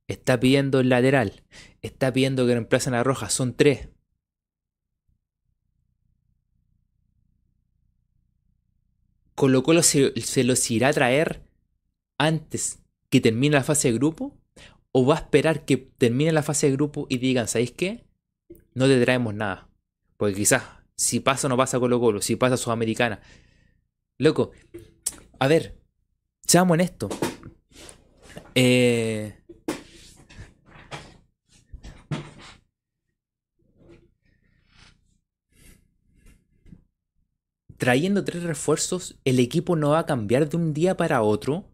[SPEAKER 1] Está pidiendo el lateral. Está pidiendo que reemplacen a Roja. Son tres. Colo Colo se, se, los irá a traer antes que termine la fase de grupo? ¿O va a esperar que termine la fase de grupo y digan, ¿sabéis qué? No te traemos nada. Porque quizás si pasa no pasa Colo Colo, si pasa Sudamericana. Loco, a ver, seamos esto Eh... Trayendo tres refuerzos, el equipo no va a cambiar de un día para otro.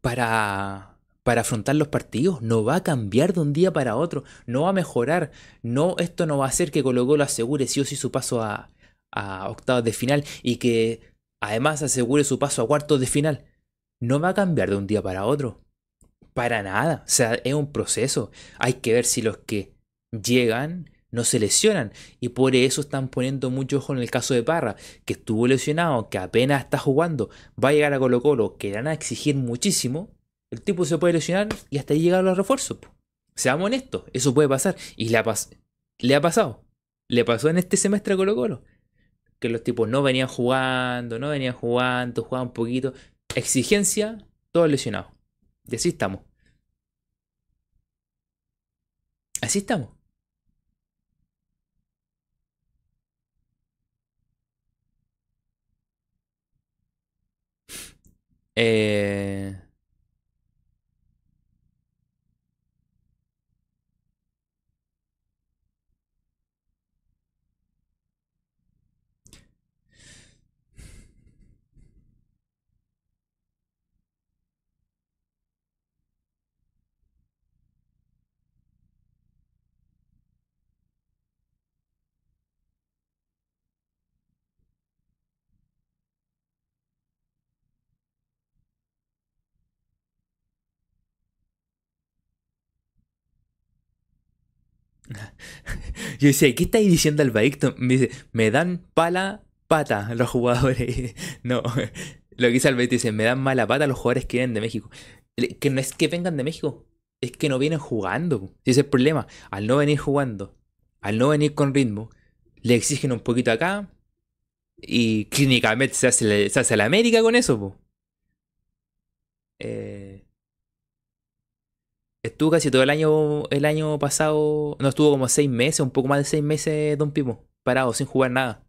[SPEAKER 1] Para para afrontar los partidos. No va a cambiar de un día para otro. No va a mejorar. No, esto no va a hacer que Colo Colo asegure sí o sí su paso a, a octavos de final y que además asegure su paso a cuartos de final. No va a cambiar de un día para otro. Para nada. O sea, es un proceso. Hay que ver si los que llegan no se lesionan. Y por eso están poniendo mucho ojo en el caso de Parra, que estuvo lesionado, que apenas está jugando, va a llegar a Colo Colo, que van a exigir muchísimo. El tipo se puede lesionar y hasta ahí llegan los refuerzos. Seamos honestos, eso puede pasar. Y le ha, le ha pasado. Le pasó en este semestre a Colo Colo. Que los tipos no venían jugando, no venían jugando, jugaban un poquito. Exigencia, todos lesionados. Y así estamos. Así estamos. Eh... Yo decía, ¿qué estáis diciendo al? Me dice, me dan pala pata los jugadores. no, lo que dice Albaicton dice, me dan mala pata los jugadores que vienen de México. Que no es que vengan de México, es que no vienen jugando. Ese es el problema. Al no venir jugando, al no venir con ritmo, le exigen un poquito acá y clínicamente se hace, se hace la América con eso. Eh, Estuvo casi todo el año, el año pasado, no estuvo como seis meses, un poco más de seis meses Don Pipo, parado, sin jugar nada.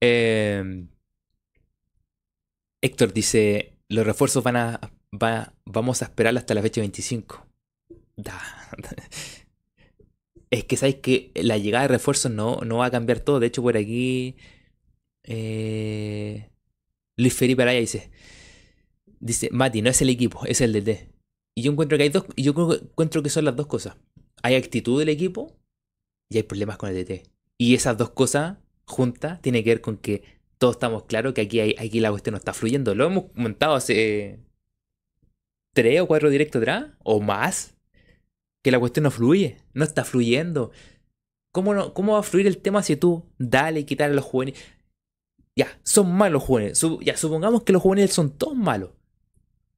[SPEAKER 1] Em, Héctor dice, los refuerzos van a, vamos a esperar hasta la fecha 25. Es que sabéis que la llegada de refuerzos no, no va a cambiar todo. De hecho, por aquí eh, Luis Felipe Araya dice, dice, Mati, no es el equipo, es el DT. Y yo encuentro que hay dos, yo encuentro que son las dos cosas. Hay actitud del equipo y hay problemas con el DT. Y esas dos cosas juntas tienen que ver con que todos estamos claros que aquí, hay, aquí la cuestión no está fluyendo. Lo hemos montado hace tres o cuatro directos atrás, o más, que la cuestión no fluye, no está fluyendo. ¿Cómo, ¿Cómo va a fluir el tema si tú dale y quitar a los juveniles? Ya, son malos juveniles. ya, supongamos que los juveniles son todos malos.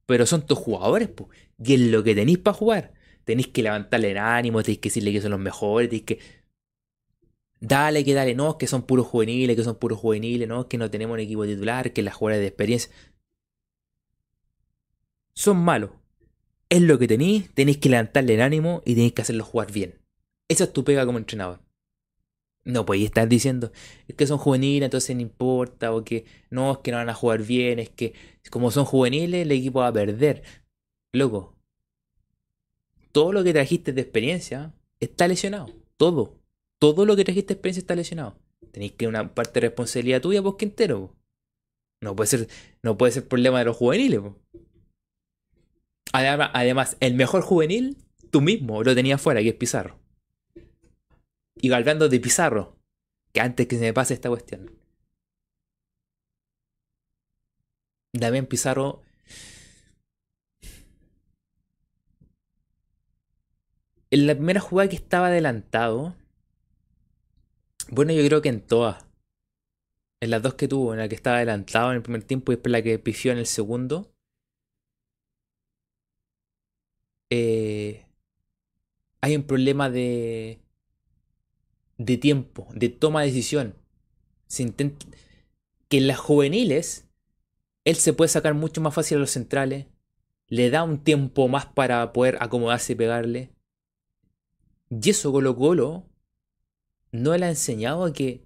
[SPEAKER 1] Pero son tus jugadores, pues. Y es lo que tenéis para jugar. Tenéis que levantarle el ánimo, tenéis que decirle que son los mejores, tenéis que. Dale, que dale, no, que son puros juveniles, que son puros juveniles, no, que no tenemos un equipo titular, que las jugadoras de experiencia. Son malos. Es lo que tenéis, tenéis que levantarle el ánimo y tenéis que hacerlos jugar bien. Esa es tu pega como entrenador. No podéis estar diciendo, es que son juveniles, entonces no importa, o que no, es que no van a jugar bien, es que como son juveniles, el equipo va a perder. Loco, todo lo que trajiste de experiencia está lesionado. Todo. Todo lo que trajiste de experiencia está lesionado. Tenéis que una parte de responsabilidad tuya, vos entero. No puede ser, no puede ser problema de los juveniles. Además, además, el mejor juvenil, tú mismo lo tenías fuera, que es Pizarro. Y hablando de Pizarro, que antes que se me pase esta cuestión. Damián Pizarro. En la primera jugada que estaba adelantado. Bueno, yo creo que en todas. En las dos que tuvo, en la que estaba adelantado en el primer tiempo y después la que pifió en el segundo. Eh, hay un problema de de tiempo, de toma de decisión. Que en las juveniles él se puede sacar mucho más fácil a los centrales, le da un tiempo más para poder acomodarse y pegarle. Y eso Colo Colo no le ha enseñado a que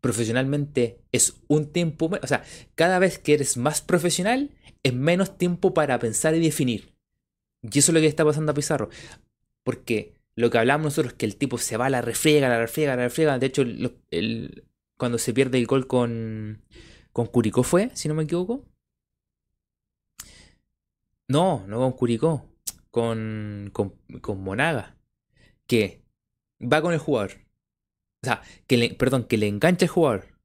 [SPEAKER 1] profesionalmente es un tiempo, o sea, cada vez que eres más profesional es menos tiempo para pensar y definir. Y eso es lo que está pasando a Pizarro. Porque lo que hablamos nosotros es que el tipo se va a la refriega, la refriega, la refriega. De hecho, el, cuando se pierde el gol con, con Curicó fue, si no me equivoco. No, no con Curicó, con, con, con Monaga. Que va con el jugador. O sea, que le, perdón, que le engancha el jugador.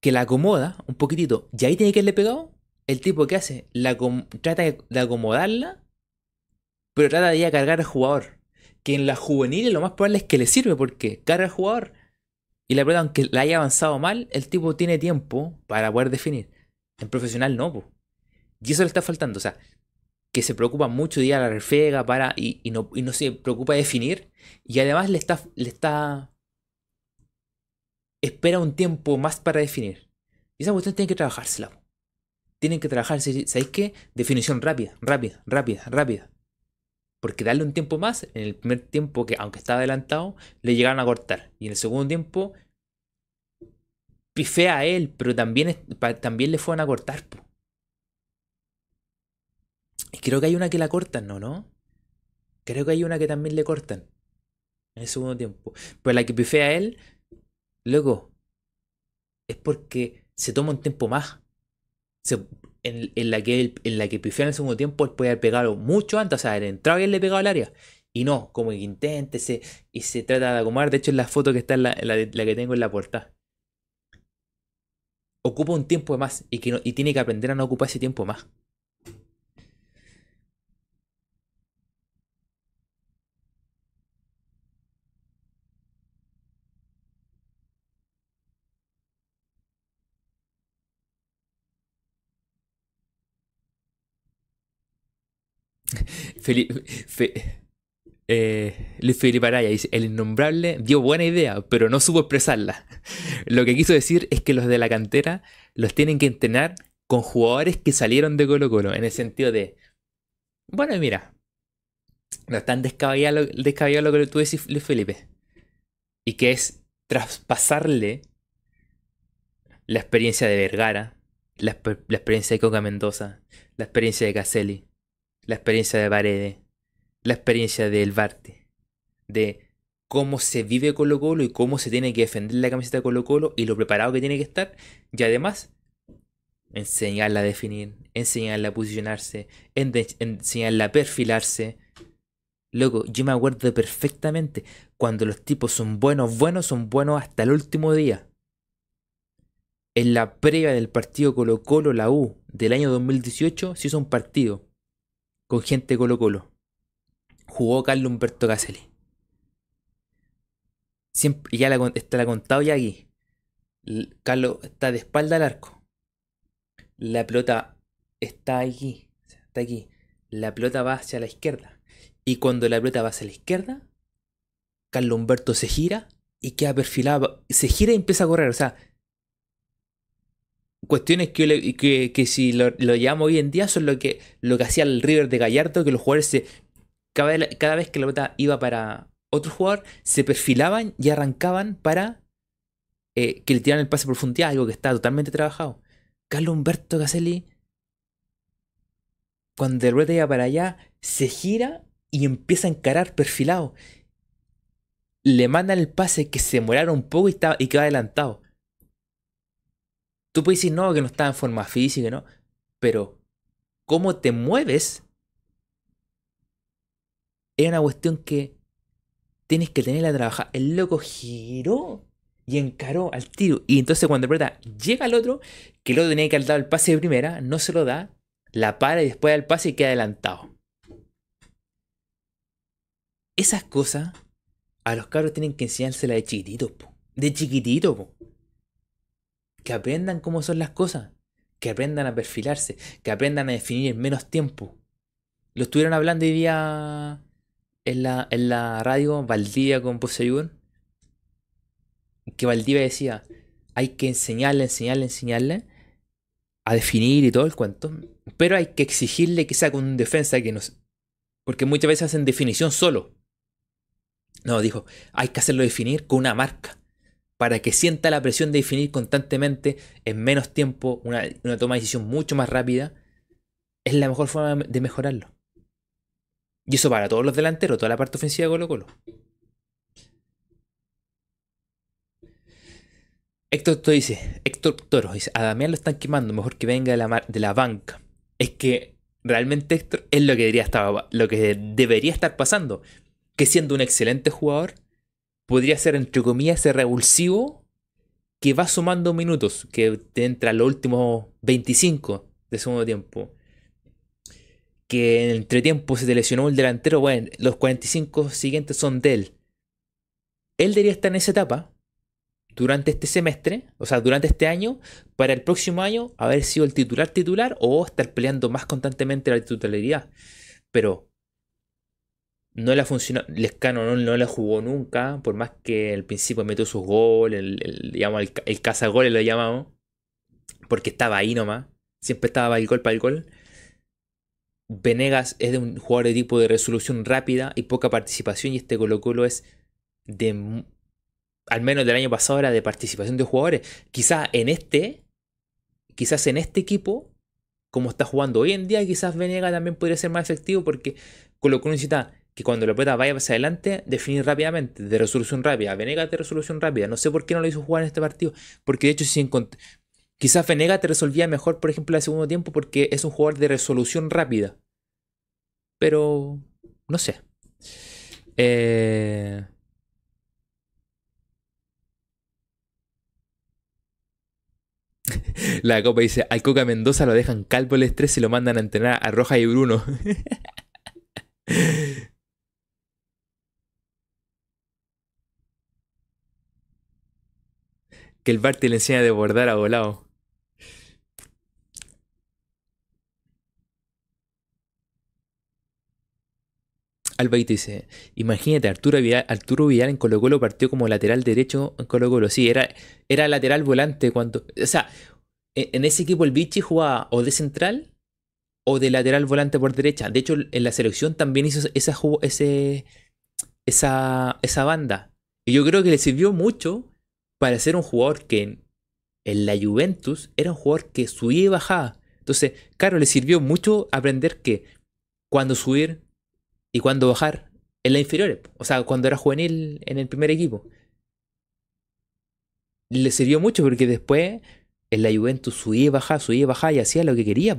[SPEAKER 1] Que la acomoda un poquitito. Y ahí tiene que haberle pegado. El tipo que hace, la, trata de acomodarla. Pero trata de ir a cargar al jugador que en la juvenil lo más probable es que le sirve porque carga al jugador y la verdad, aunque la haya avanzado mal, el tipo tiene tiempo para poder definir. En profesional no, Y eso le está faltando. O sea, que se preocupa mucho de ir a la refega para, y, no, no se preocupa de definir. Y además le está, le está. Espera un tiempo más para definir. Y esa cuestión tiene que trabajársela. Tienen que trabajarse. ¿Sabéis qué? Definición rápida, rápida, rápida, rápida. Porque darle un tiempo más, en el primer tiempo que aunque estaba adelantado, le llegaron a cortar. Y en el segundo tiempo, pifea a él, pero también, también le fueron a cortar. Y creo que hay una que la cortan, ¿no? ¿no? Creo que hay una que también le cortan. En el segundo tiempo. Pero la que pifea a él, luego, es porque se toma un tiempo más. Se, en, la que en la que pifió en el segundo tiempo, él puede haber pegado mucho antes, o sea, haber entrado y él le pegado al área. Y no, como que intente y se trata de acomodar. De hecho, en la foto que está en la, que tengo en la puerta Ocupa un tiempo más y, que y tiene que aprender a no ocupar ese tiempo más. Eh, Luis Felipe Araya dice, el innombrable dio buena idea, pero no supo expresarla. Lo que quiso decir es que los de la cantera los tienen que entrenar con jugadores que salieron de Colo Colo, en el sentido de, bueno, mira, no es tan descabellado, lo que tú decís, Luis Felipe, y que es traspasarle la experiencia de Vergara, la, la experiencia de Coca Mendoza, la experiencia de Caselli, la experiencia de Paredes, la experiencia del Barte, de cómo se vive Colo Colo y cómo se tiene que defender la camiseta de Colo Colo y lo preparado que tiene que estar, y además enseñarla a definir, enseñarla a posicionarse, enseñarla a perfilarse, Loco, yo me acuerdo perfectamente. Cuando los tipos son buenos, buenos, son buenos hasta el último día. En la previa del partido Colo Colo, la U, del año 2018, se hizo un partido con gente Colo Colo. Jugó Carlos Humberto Caselli. Siempre, ya la, está la contado ya aquí. Carlos está de espalda al arco. La pelota está aquí. Está aquí. La pelota va hacia la izquierda. Y cuando la pelota va hacia la izquierda, Carlos Humberto se gira y queda perfilado. Se gira y empieza a correr. O sea, cuestiones que, que, si lo, lo llamo hoy en día son lo que, lo que hacía el River de Gallardo, que los jugadores se, cada, cada vez que la pelota iba para otro jugador, se perfilaban y arrancaban para eh, que le tiraran el pase por profundidad, algo que está totalmente trabajado. Carlos Humberto Caselli, cuando el pelota iba para allá, se gira y empieza a encarar perfilado. Le mandan el pase que se demorara un poco y, estaba, y queda adelantado. Tú puedes decir, no, que no está en forma física, ¿no? Pero, ¿cómo te mueves? Era una cuestión que tienes que tenerla a trabajar. El loco giró y encaró al tiro. Y entonces cuando aprieta, llega al otro, que el otro tenía que haber dado el pase de primera, no se lo da, la para y después da el pase y queda adelantado. Esas cosas a los cabros tienen que enseñárselas de chiquitito, De chiquitito, po que aprendan cómo son las cosas, que aprendan a perfilarse, que aprendan a definir en menos tiempo. Lo estuvieron hablando hoy día en la, en la radio Valdivia con Poseidón, que Valdivia decía, hay que enseñarle, enseñarle, enseñarle a definir y todo el cuento, pero hay que exigirle que sea con un defensa que nos... Porque muchas veces hacen definición solo. No, dijo, hay que hacerlo definir con una marca para que sienta la presión de definir constantemente en menos tiempo, una, toma de decisión mucho más rápida, es la mejor forma de mejorarlo. Y eso para todos los delanteros, toda la parte ofensiva de Colo Colo. Héctor Toro dice, Héctor Toro dice, a Damián lo están quemando, mejor que venga de la, de la banca. Es que realmente Héctor es lo que, debería estar, lo que debería estar pasando. Que siendo un excelente jugador, podría ser, entre comillas, ese revulsivo que va sumando minutos, que te entra los últimos 25 de segundo tiempo. Que en el entretiempo se te lesionó el delantero, bueno, los 45 siguientes son de él. Él debería estar en esa etapa durante este semestre, o sea, durante este año, para el próximo año haber sido el titular titular o estar peleando más constantemente la titularidad. Pero no le funcionó, Lescano no, no la jugó nunca, por más que al principio metió sus goles, el, el, digamos, el, el lo llamamos, porque estaba ahí nomás, siempre estaba el gol para el gol. Venegas es de un jugador de tipo de resolución rápida y poca participación, y este Colo Colo es de, al menos del año pasado era de participación de jugadores. Quizás en este, quizás en este equipo, como está jugando hoy en día, quizás Venegas también podría ser más efectivo porque Colo Colo necesita que cuando la pelota vaya hacia adelante, definir rápidamente, de resolución rápida. Venegas de resolución rápida. No sé por qué no lo hizo jugar en este partido, porque de hecho si quizás Venegas te resolvía mejor, por ejemplo, el segundo tiempo, porque es un jugador de resolución rápida. Pero, no sé. Eh... La copa dice, al Coca Mendoza lo dejan calvo el estrés y lo mandan a entrenar a Roja y Bruno. que el Barty le enseña a bordar a volado. Alba dice, imagínate, Arturo Vidal, Arturo Vidal en Colo Colo partió como lateral derecho en Colo Colo. Sí, era, era lateral volante cuando... O sea, e, en ese equipo el Vichy jugaba o de central o de lateral volante por derecha. De hecho, en la selección también hizo esa, ese, esa, esa banda. Y yo creo que le sirvió mucho para ser un jugador que en, la Juventus era un jugador que subía y bajaba. Entonces, claro, le sirvió mucho aprender que cuando subir y cuando bajar en la inferiores. O sea, cuando era juvenil en el primer equipo. Le sirvió mucho porque después en la Juventus subía y bajaba, subía y bajaba y hacía lo que quería.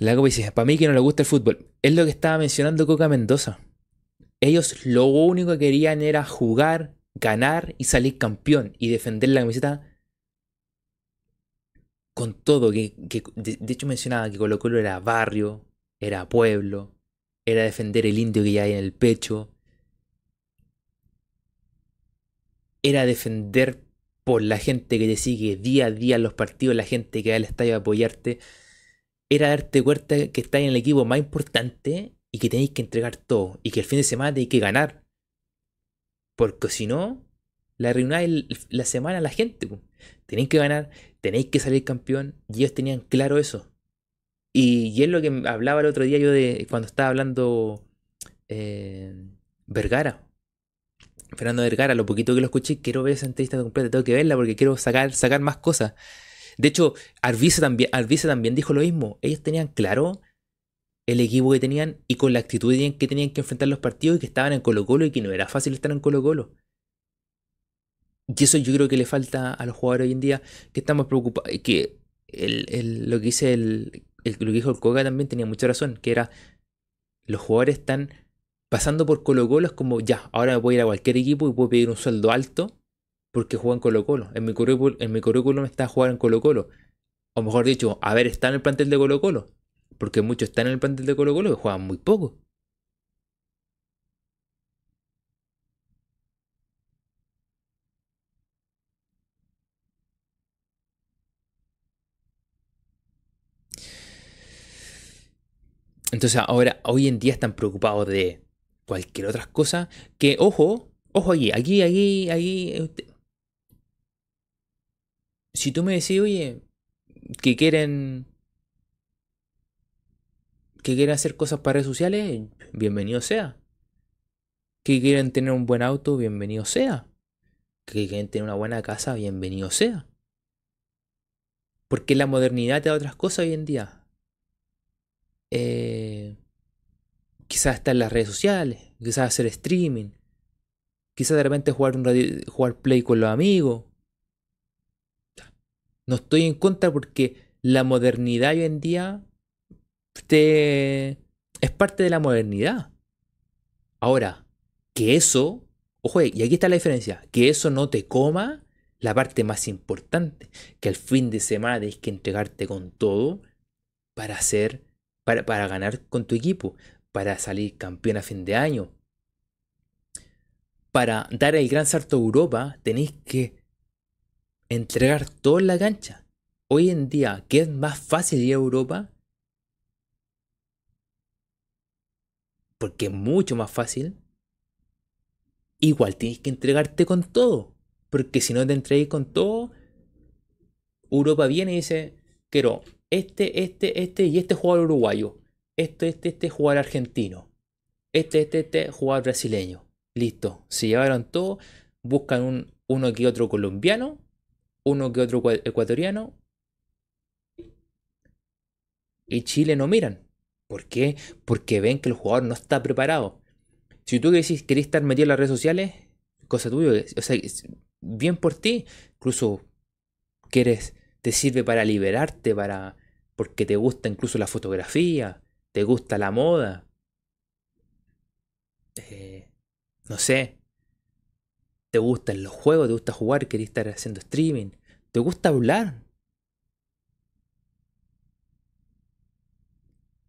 [SPEAKER 1] La Copa dice, para mí que no le gusta el fútbol. Es lo que estaba mencionando Coca Mendoza. Ellos lo único que querían era jugar, ganar y salir campeón y defender la camiseta con todo. Que, de, hecho mencionaba que Colo Colo era barrio, era pueblo, era defender el indio que ya hay en el pecho, era defender por la gente que te sigue día a día en los partidos, la gente que va al estadio a apoyarte, era darte cuenta que estás en el equipo más importante y que tenéis que entregar todo y que el fin de semana tenéis que ganar. Porque si no, la arruináis la semana a la gente. Tenéis que ganar, tenéis que salir campeón y ellos tenían claro eso. Y, es lo que hablaba el otro día yo de cuando estaba hablando eh, Vergara. Fernando Vergara, lo poquito que lo escuché, quiero ver esa entrevista completa, tengo que verla porque quiero sacar, sacar más cosas. De hecho, Arvisa también, también dijo lo mismo. Ellos tenían claro el equipo que tenían y con la actitud que tenían que enfrentar los partidos y que estaban en Colo Colo y que no era fácil estar en Colo Colo. Y eso yo creo que le falta a los jugadores hoy en día que estamos preocupados. Que lo que dice el, lo que dijo el Coca también tenía mucha razón, que era los jugadores están pasando por Colo Colo, es como ya, ahora me puedo ir a cualquier equipo y puedo pedir un sueldo alto porque juegan en Colo Colo. En mi currículum, en mi currículum está jugar en Colo Colo. O mejor dicho, haber estado en el plantel de Colo Colo. Porque muchos están en el plantel de Colo Colo que juegan muy poco. Entonces ahora, hoy en día están preocupados de cualquier otra cosa. Que, ojo, ojo aquí, aquí, aquí, aquí. Si tú me decís, oye, que quieren. que quieren hacer cosas para redes sociales, bienvenido sea. Que quieren tener un buen auto, bienvenido sea. Que quieren tener una buena casa, bienvenido sea. Porque la modernidad te da otras cosas hoy en día eh, quizás estar en las redes sociales, quizás hacer streaming, quizás de repente jugar, un jugar play con los amigos. No estoy en contra porque la modernidad hoy en día te, es parte de la modernidad. Ahora, que eso, ojo, y aquí está la diferencia, que eso no te coma la parte más importante, que al fin de semana tienes que entregarte con todo para hacer para, ganar con tu equipo, para salir campeón a fin de año. Para dar el gran salto a Europa, tenéis que entregar todo en la cancha. Hoy en día, ¿qué es más fácil ir a Europa? Porque es mucho más fácil. Igual tienes que entregarte con todo. Porque si no te entregues con todo, Europa viene y dice, quiero este, este, este y este jugador uruguayo. Este, este, este jugador argentino. Este, este, este jugador brasileño. Listo. Se llevaron todo. Buscan un, uno que otro colombiano. Uno que otro ecuatoriano. Y Chile no miran. ¿Por qué? Porque ven que el jugador no está preparado. Si tú decís, querés estar metido en las redes sociales, cosa tuya. O sea, bien por ti. Incluso quieres, te sirve para liberarte, para porque te gusta incluso la fotografía, te gusta la moda, eh, no sé, te gustan los juegos, te gusta jugar, querés estar haciendo streaming, te gusta hablar.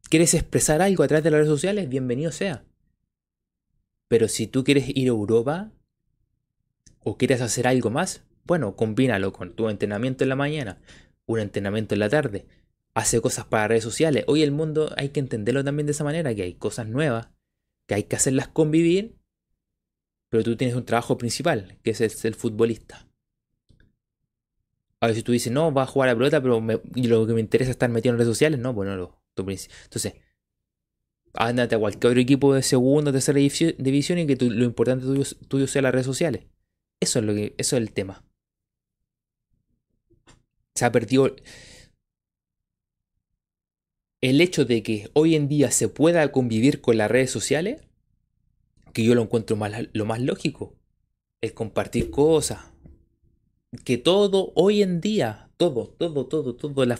[SPEAKER 1] ¿Quieres expresar algo a través de las redes sociales? Bienvenido sea. Pero si tú quieres ir a Europa o quieres hacer algo más, bueno, combínalo con tu entrenamiento en la mañana, un entrenamiento en la tarde, hace cosas para redes sociales. Hoy el mundo hay que entenderlo también de esa manera, que hay cosas nuevas, que hay que hacerlas convivir, pero tú tienes un trabajo principal, que es el, futbolista. A ver si tú dices, no, va a jugar a la pelota, pero lo que me interesa es estar metido en redes sociales, no, pues no lo. Entonces, ándate a cualquier otro equipo de segunda o tercera división y que lo importante tuyo, tuyo sea las redes sociales. Eso es lo eso es el tema. Se ha perdido el hecho de que hoy en día se pueda convivir con las redes sociales, que yo lo encuentro lo más lógico, el compartir cosas, que todo hoy en día, todo, todo, todo, todo, la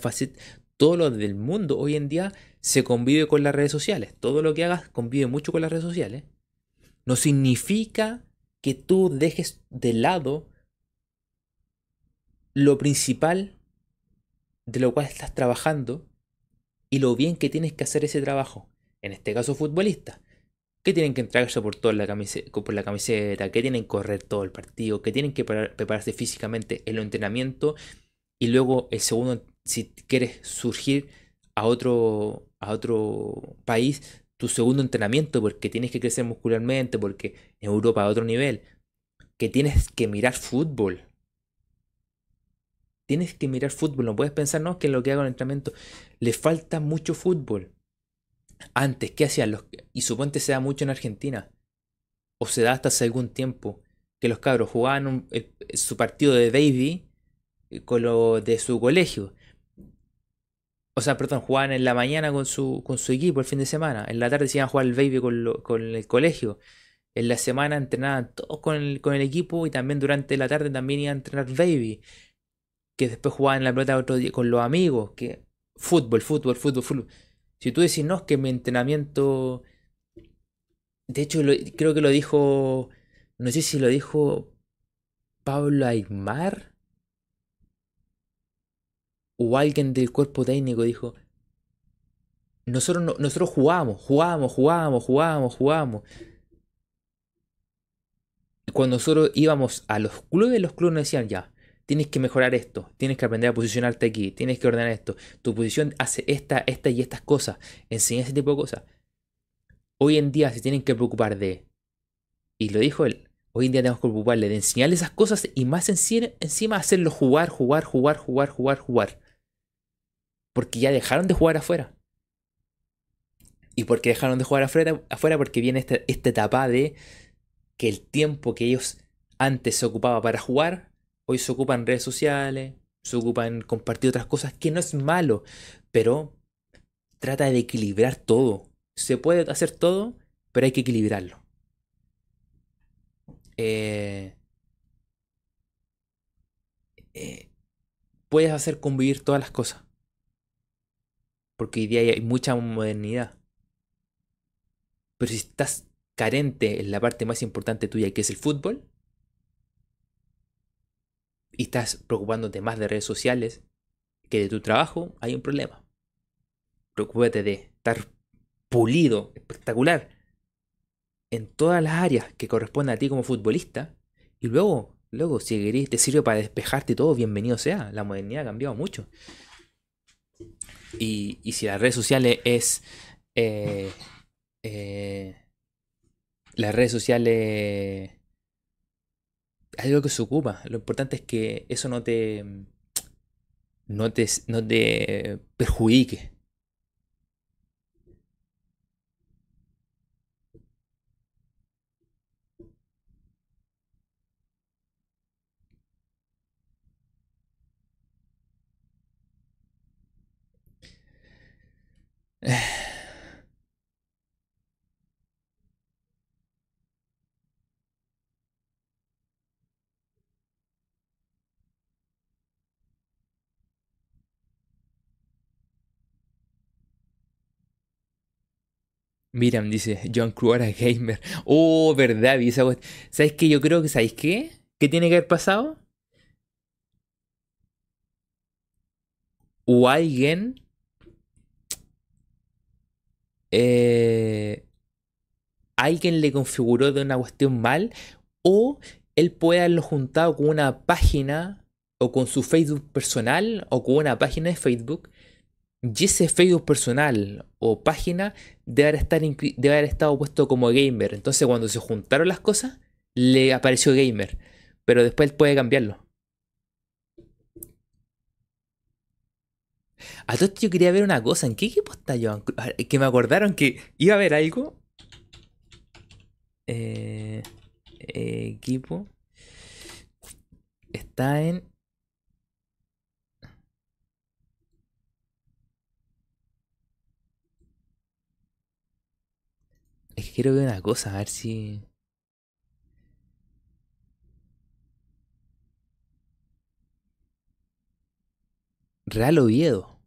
[SPEAKER 1] todo lo del mundo hoy en día se convive con las redes sociales. Todo lo que hagas convive mucho con las redes sociales. No significa que tú dejes de lado lo principal de lo cual estás trabajando y lo bien que tienes que hacer ese trabajo. En este caso, futbolista. Que tienen que entregarse por toda la camiseta, por la camiseta, que tienen que correr todo el partido, que tienen que prepararse físicamente en el entrenamiento y luego el segundo, si quieres surgir a otro, a otro país, tu segundo entrenamiento, porque tienes que crecer muscularmente, porque en Europa a otro nivel, que tienes que mirar fútbol. Tienes que mirar fútbol, no puedes pensar, no, que lo que hago en el entrenamiento le falta mucho fútbol. Antes, ¿qué hacían los.? Y suponte se da mucho en Argentina. O se da hasta hace algún tiempo. Que los cabros jugaban su partido de baby eh, con lo de su colegio. O sea, perdón, jugaban en la mañana con su, con su equipo el fin de semana. En la tarde se iban a jugar el baby con, el colegio. En la semana entrenaban todos con el, con el equipo y también durante la tarde también iban a entrenar baby. Que después jugaban la pelota otro día con los amigos. Que fútbol, fútbol, fútbol, fútbol. Si tú decís, no, es que mi entrenamiento... De hecho, creo que lo dijo... No sé si lo dijo Pablo Aymar o alguien del cuerpo técnico dijo, nosotros, nosotros jugábamos, jugábamos, jugábamos, jugábamos, jugábamos. Y cuando nosotros íbamos a los clubes, los clubes nos decían, ya, tienes que mejorar esto, tienes que aprender a posicionarte aquí, tienes que ordenar esto, tu posición hace esta, esta y estas cosas, enseña ese tipo de cosas. Hoy en día se tienen que preocupar de, y lo dijo él, hoy en día tenemos que preocuparle de enseñarle esas cosas y más encima hacerlo jugar, jugar, jugar, jugar, jugar, jugar. Porque ya dejaron de jugar afuera. ¿Y por qué dejaron de jugar afuera? afuera porque viene esta, esta etapa de que el tiempo que ellos antes se ocupaba para jugar, hoy se ocupa en redes sociales, se ocupa en compartir otras cosas, que no es malo, pero trata de equilibrar todo. Se puede hacer todo, pero hay que equilibrarlo. Eh, eh, puedes hacer convivir todas las cosas porque hoy día hay mucha modernidad. Pero si estás carente en la parte más importante tuya, que es el fútbol, y estás preocupándote más de redes sociales que de tu trabajo, hay un problema. Preocúpate de estar pulido, espectacular, en todas las áreas que corresponden a ti como futbolista, y luego, luego, si querés, te sirve para despejarte y todo, bienvenido sea. La modernidad ha cambiado mucho. Y, si las redes sociales es... Eh, eh, las redes sociales... Algo que se ocupa. Lo importante es que eso no te... No te, no te perjudique. Miriam dice, John Cruara gamer. Oh, verdad, ¿Sabes qué? Yo creo que, ¿sabéis qué? ¿Qué tiene que haber pasado? O alguien eh, alguien le configuró de una cuestión mal o él puede haberlo juntado con una página o con su Facebook personal o con una página de Facebook y ese Facebook personal o página debe haber, estar debe haber estado puesto como gamer. Entonces cuando se juntaron las cosas, le apareció gamer. Pero después puede cambiarlo. A todo esto yo quería ver una cosa. ¿En qué equipo está Joan Que me acordaron que iba a haber algo. Eh, equipo. Está en. Quiero ver una cosa, a ver si. Real Oviedo.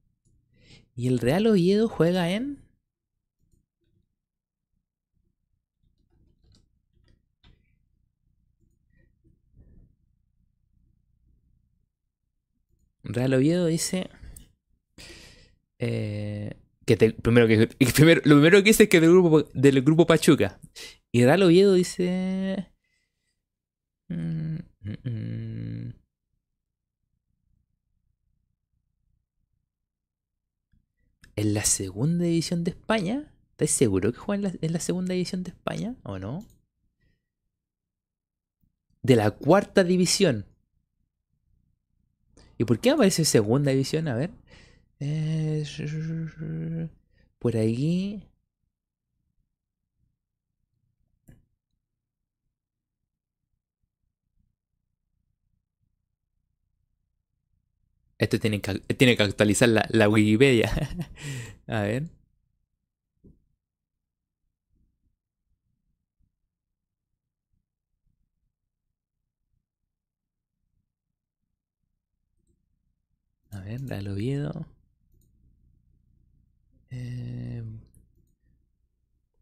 [SPEAKER 1] Y el Real Oviedo juega en. Real Oviedo dice. Eh, que primero que, primero, lo primero que dice es que del grupo, del grupo Pachuca. Y Real Oviedo dice. Mm, mm, mm. en la segunda división de España. ¿Estás seguro que juega en la, segunda división de España o no? De la cuarta división. ¿Y por qué aparece segunda división? A ver. Eh, por ahí. Esto tiene que, tiene que actualizar la, la Wikipedia. A ver. A ver, dale Oviedo. Eh...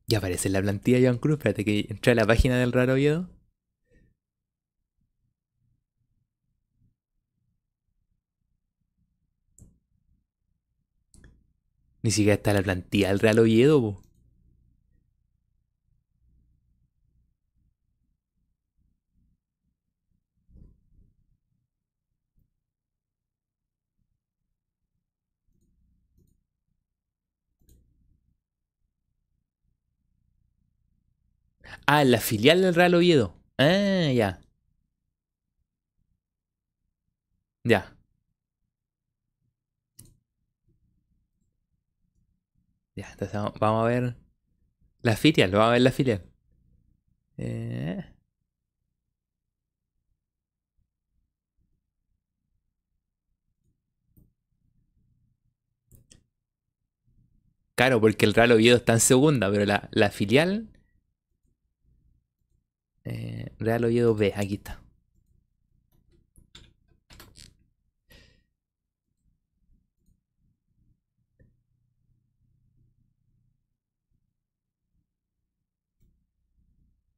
[SPEAKER 1] Ya aparece la plantilla de Joan Cruz. Espérate que entra a la página del Raro Oviedo. Ni siquiera está la plantilla del Real Oviedo, po. Ah, la filial del Real Oviedo. Ah, ya. Ya. Ya, entonces vamos a ver la filial, vamos a ver la filial. Eh. Claro, porque el Real Oviedo está en segunda, pero la, la filial... Eh, Real Oviedo B, aquí está.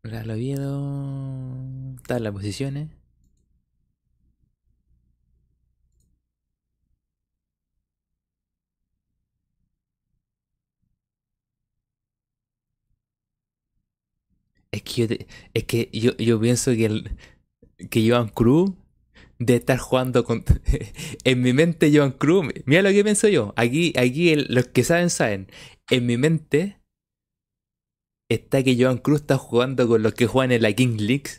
[SPEAKER 1] Real Oviedo. Están las posiciones. Es que yo, es que yo, yo pienso que el que Joan Cruz de estar jugando con en mi mente Joan Cruz, mira lo que pienso yo. Aquí aquí los que saben saben. En mi mente está que Joan Cruz está jugando con los que juegan en la Kings League.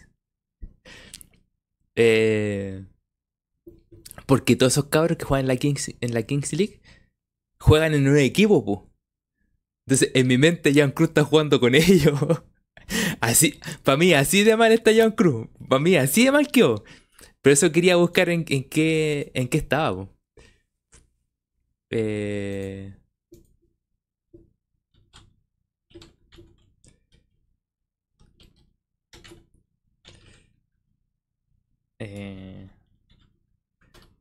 [SPEAKER 1] Eh, porque todos esos cabros que juegan en la Kings, en la Kings League juegan en un equipo, pu. Entonces, en mi mente, Joan Cruz está jugando con ellos. Así, para mí, así de mal está Joan Cruz. Para mí, así de mal que yo. Pero eso quería buscar en, en qué, en qué estaba, Eh. Eh,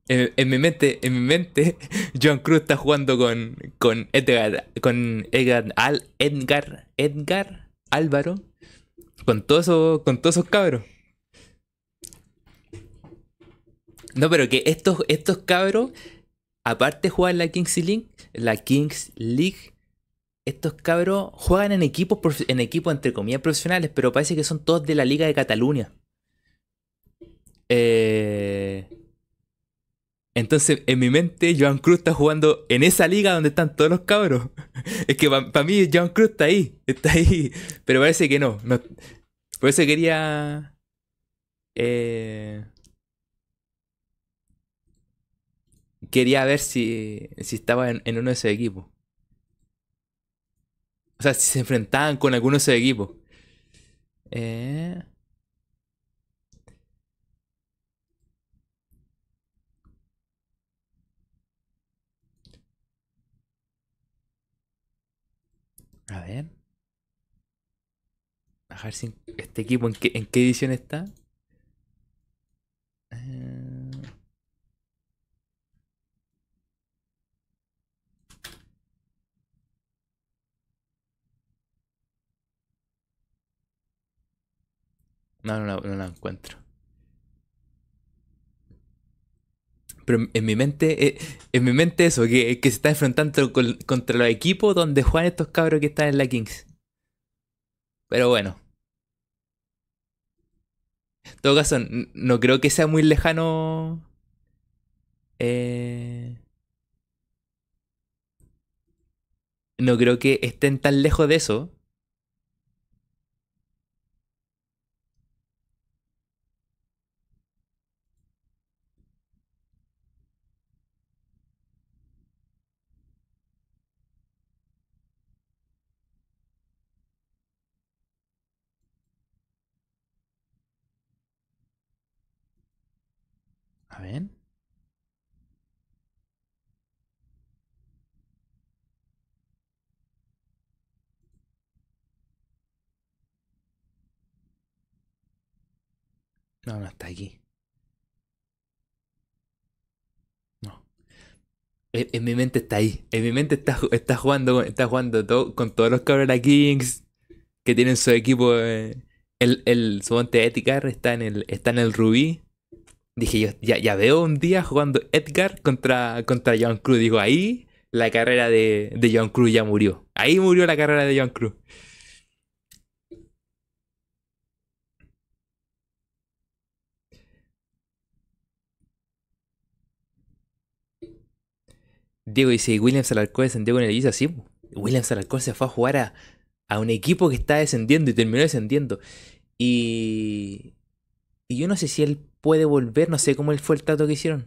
[SPEAKER 1] en, mi mente, en mi mente, John Cruz está jugando con, con Edgar, con Edgar, Al, Edgar, Edgar Álvaro, con todos esos, con todos esos cabros. No, pero que estos, estos cabros, aparte de jugar la Kings League, la Kings League, estos cabros juegan en equipos, en equipos entre comillas profesionales, pero parece que son todos de la Liga de Cataluña. Eh, entonces, en mi mente, Joan Cruz está jugando en esa liga donde están todos los cabros. Es que para mí, Joan Cruz está ahí, está ahí. Pero parece que no. por eso quería. Eh, quería ver si, si estaba en, uno de esos equipos. O sea, si se enfrentaban con alguno de esos equipos. Eh. A ver. A ver si este equipo en qué, en qué edición está. No, no, no, no la encuentro. Pero en mi mente, eh, en mi mente eso, que, que se está enfrentando contra los equipos donde juegan estos cabros que están en la Kings. Pero bueno. En todo caso, no creo que sea muy lejano. Eh, no creo que estén tan lejos de eso. A ver. No, no está aquí. No. En, mi mente está ahí. En mi mente está, está jugando, está jugando todo, con todos los cabros de Kings que tienen su equipo. Eh, el, el Edgar está en el, está en el Rubí. Dije yo, ya, ya veo un día jugando Edgar contra, contra John Cruz. Digo, ahí la carrera de, de John Cruz ya murió. Ahí murió la carrera de John Cruz. Diego dice, Williams Alarcón descendió con el Ibiza, sí. Williams Alarcón se fue a jugar a, a, un equipo que está descendiendo y terminó descendiendo. Y, y yo no sé si él puede volver, no sé cómo fue el trato que hicieron.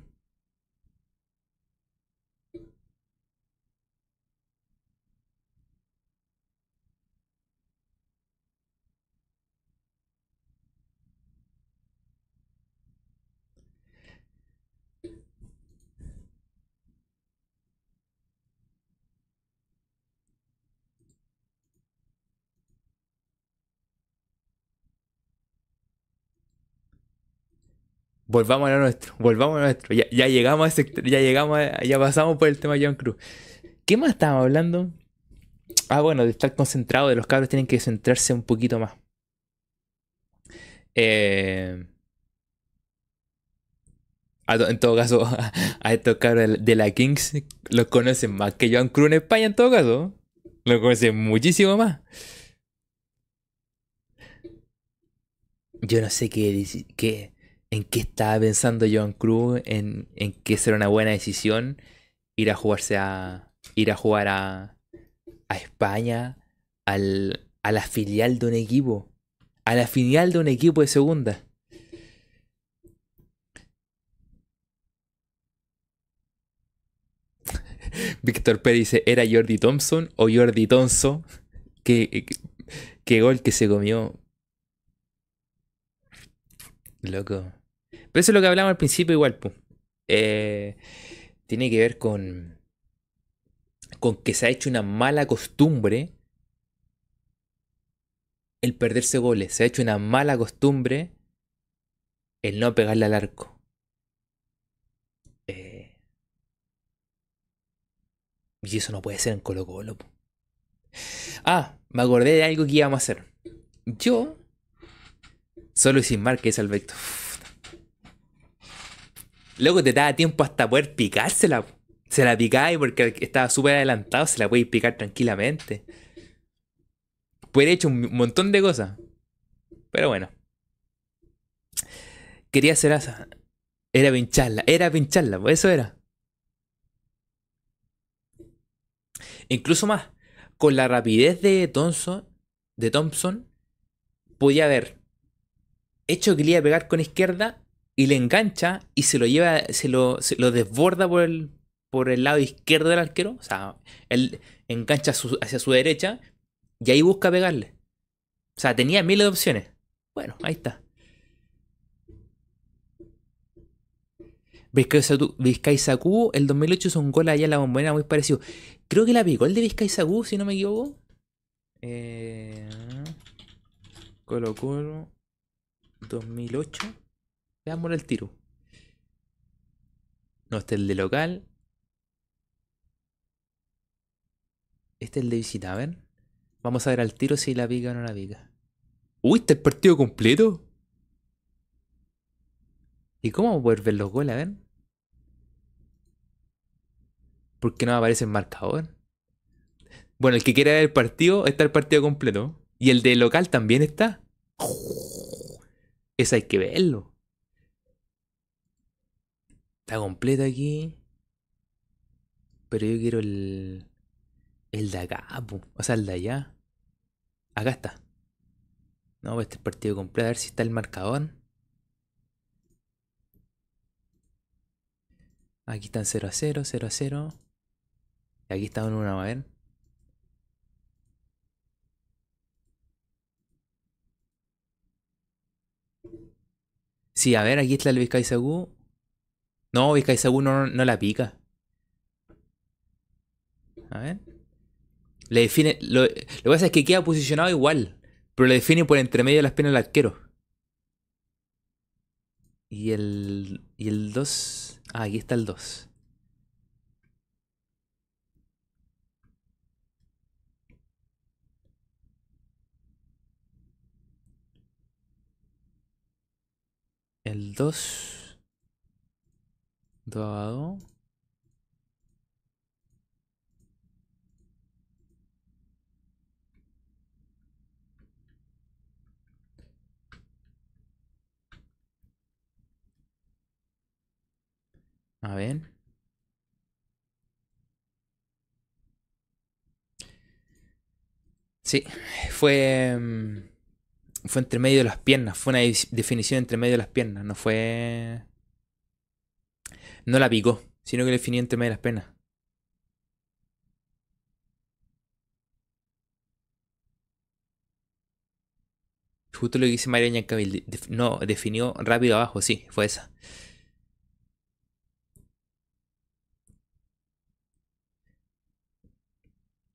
[SPEAKER 1] Volvamos a lo nuestro, volvamos a nuestro. Ya, llegamos a ese, ya llegamos, ya pasamos por el tema de John Cruz. ¿Qué más estábamos hablando? Ah, bueno, de estar concentrado, de los cabros tienen que centrarse un poquito más. Eh, en todo caso, a estos cabros de la Kings los conocen más que John Cruz en España, en todo caso. Los conocen muchísimo más. Yo no sé qué, qué, en qué estaba pensando John Cruz, en, en que será una buena decisión ir a jugarse a. ir a jugar a. a España, al, a la filial de un equipo. A la filial de un equipo de segunda. Víctor Pérez dice, ¿era Jordi Thompson o Jordi Tonso? ¿Qué, qué, gol que se comió. Loco. Pero eso es lo que hablamos al principio igual, pues. tiene que ver con, con que se ha hecho una mala costumbre el perderse goles. Se ha hecho una mala costumbre el no pegarle al arco. Eh, y eso no puede ser en Colo Colo. Ah, me acordé de algo que íbamos a hacer. Yo, solo y sin marca, al Vector. Luego te daba tiempo hasta poder picársela. Se la picáis porque estaba súper adelantado, se la podéis picar tranquilamente. Puede hecho un montón de cosas. Pero bueno. Quería hacer esa. Era pincharla, era pincharla, pues eso era. Incluso más, con la rapidez de Thompson, de Thompson, podía haber hecho que le iba a pegar con izquierda y le engancha y se lo lleva, se lo, lo desborda por el, por el lado izquierdo del arquero. O sea, él engancha hacia su derecha y ahí busca pegarle. O sea, tenía miles de opciones. Bueno, ahí está. Vizcay Saku, el 2008 hizo un gol allá en la bombonera muy parecido. Creo que la picó el de Vizcay Saku, si no me equivoco. Eh, Colo Colo 2008. Veamos el tiro. No, este es el de local. Este es el de visita, a. Vamos a ver al tiro si la pica o no la pica. Uy, está el partido completo. ¿Y cómo vamos a poder ver los goles? A ver. ¿Por qué no aparece el marcador? Bueno, el que quiera ver el partido, está el partido completo. Y el de local también está. Eso hay que verlo. Está completo aquí. Pero yo quiero el. El de acá, o sea, el de allá. Acá está. No, este es el partido completo. A ver si está el marcador. Aquí están 0 a 0, 0 a 0. Y aquí está en una, a ver. Sí, a ver, aquí está el Vizcaizagú. No, Vizcaizagú no, no la pica. A ver. Le define. Lo, lo, que pasa es que queda posicionado igual. Pero le define por entre medio de las piernas del arquero. Y el. Y el 2. Ah, aquí está el 2. El 2. 2 a 2. A ver. Sí, fue. Mm, fue entre medio de las piernas. Fue una definición entre medio de las piernas. No fue. No la picó, sino que le definió entre medio de las piernas. Justo lo que dice María Cabil. No, definió rápido abajo, sí, fue esa.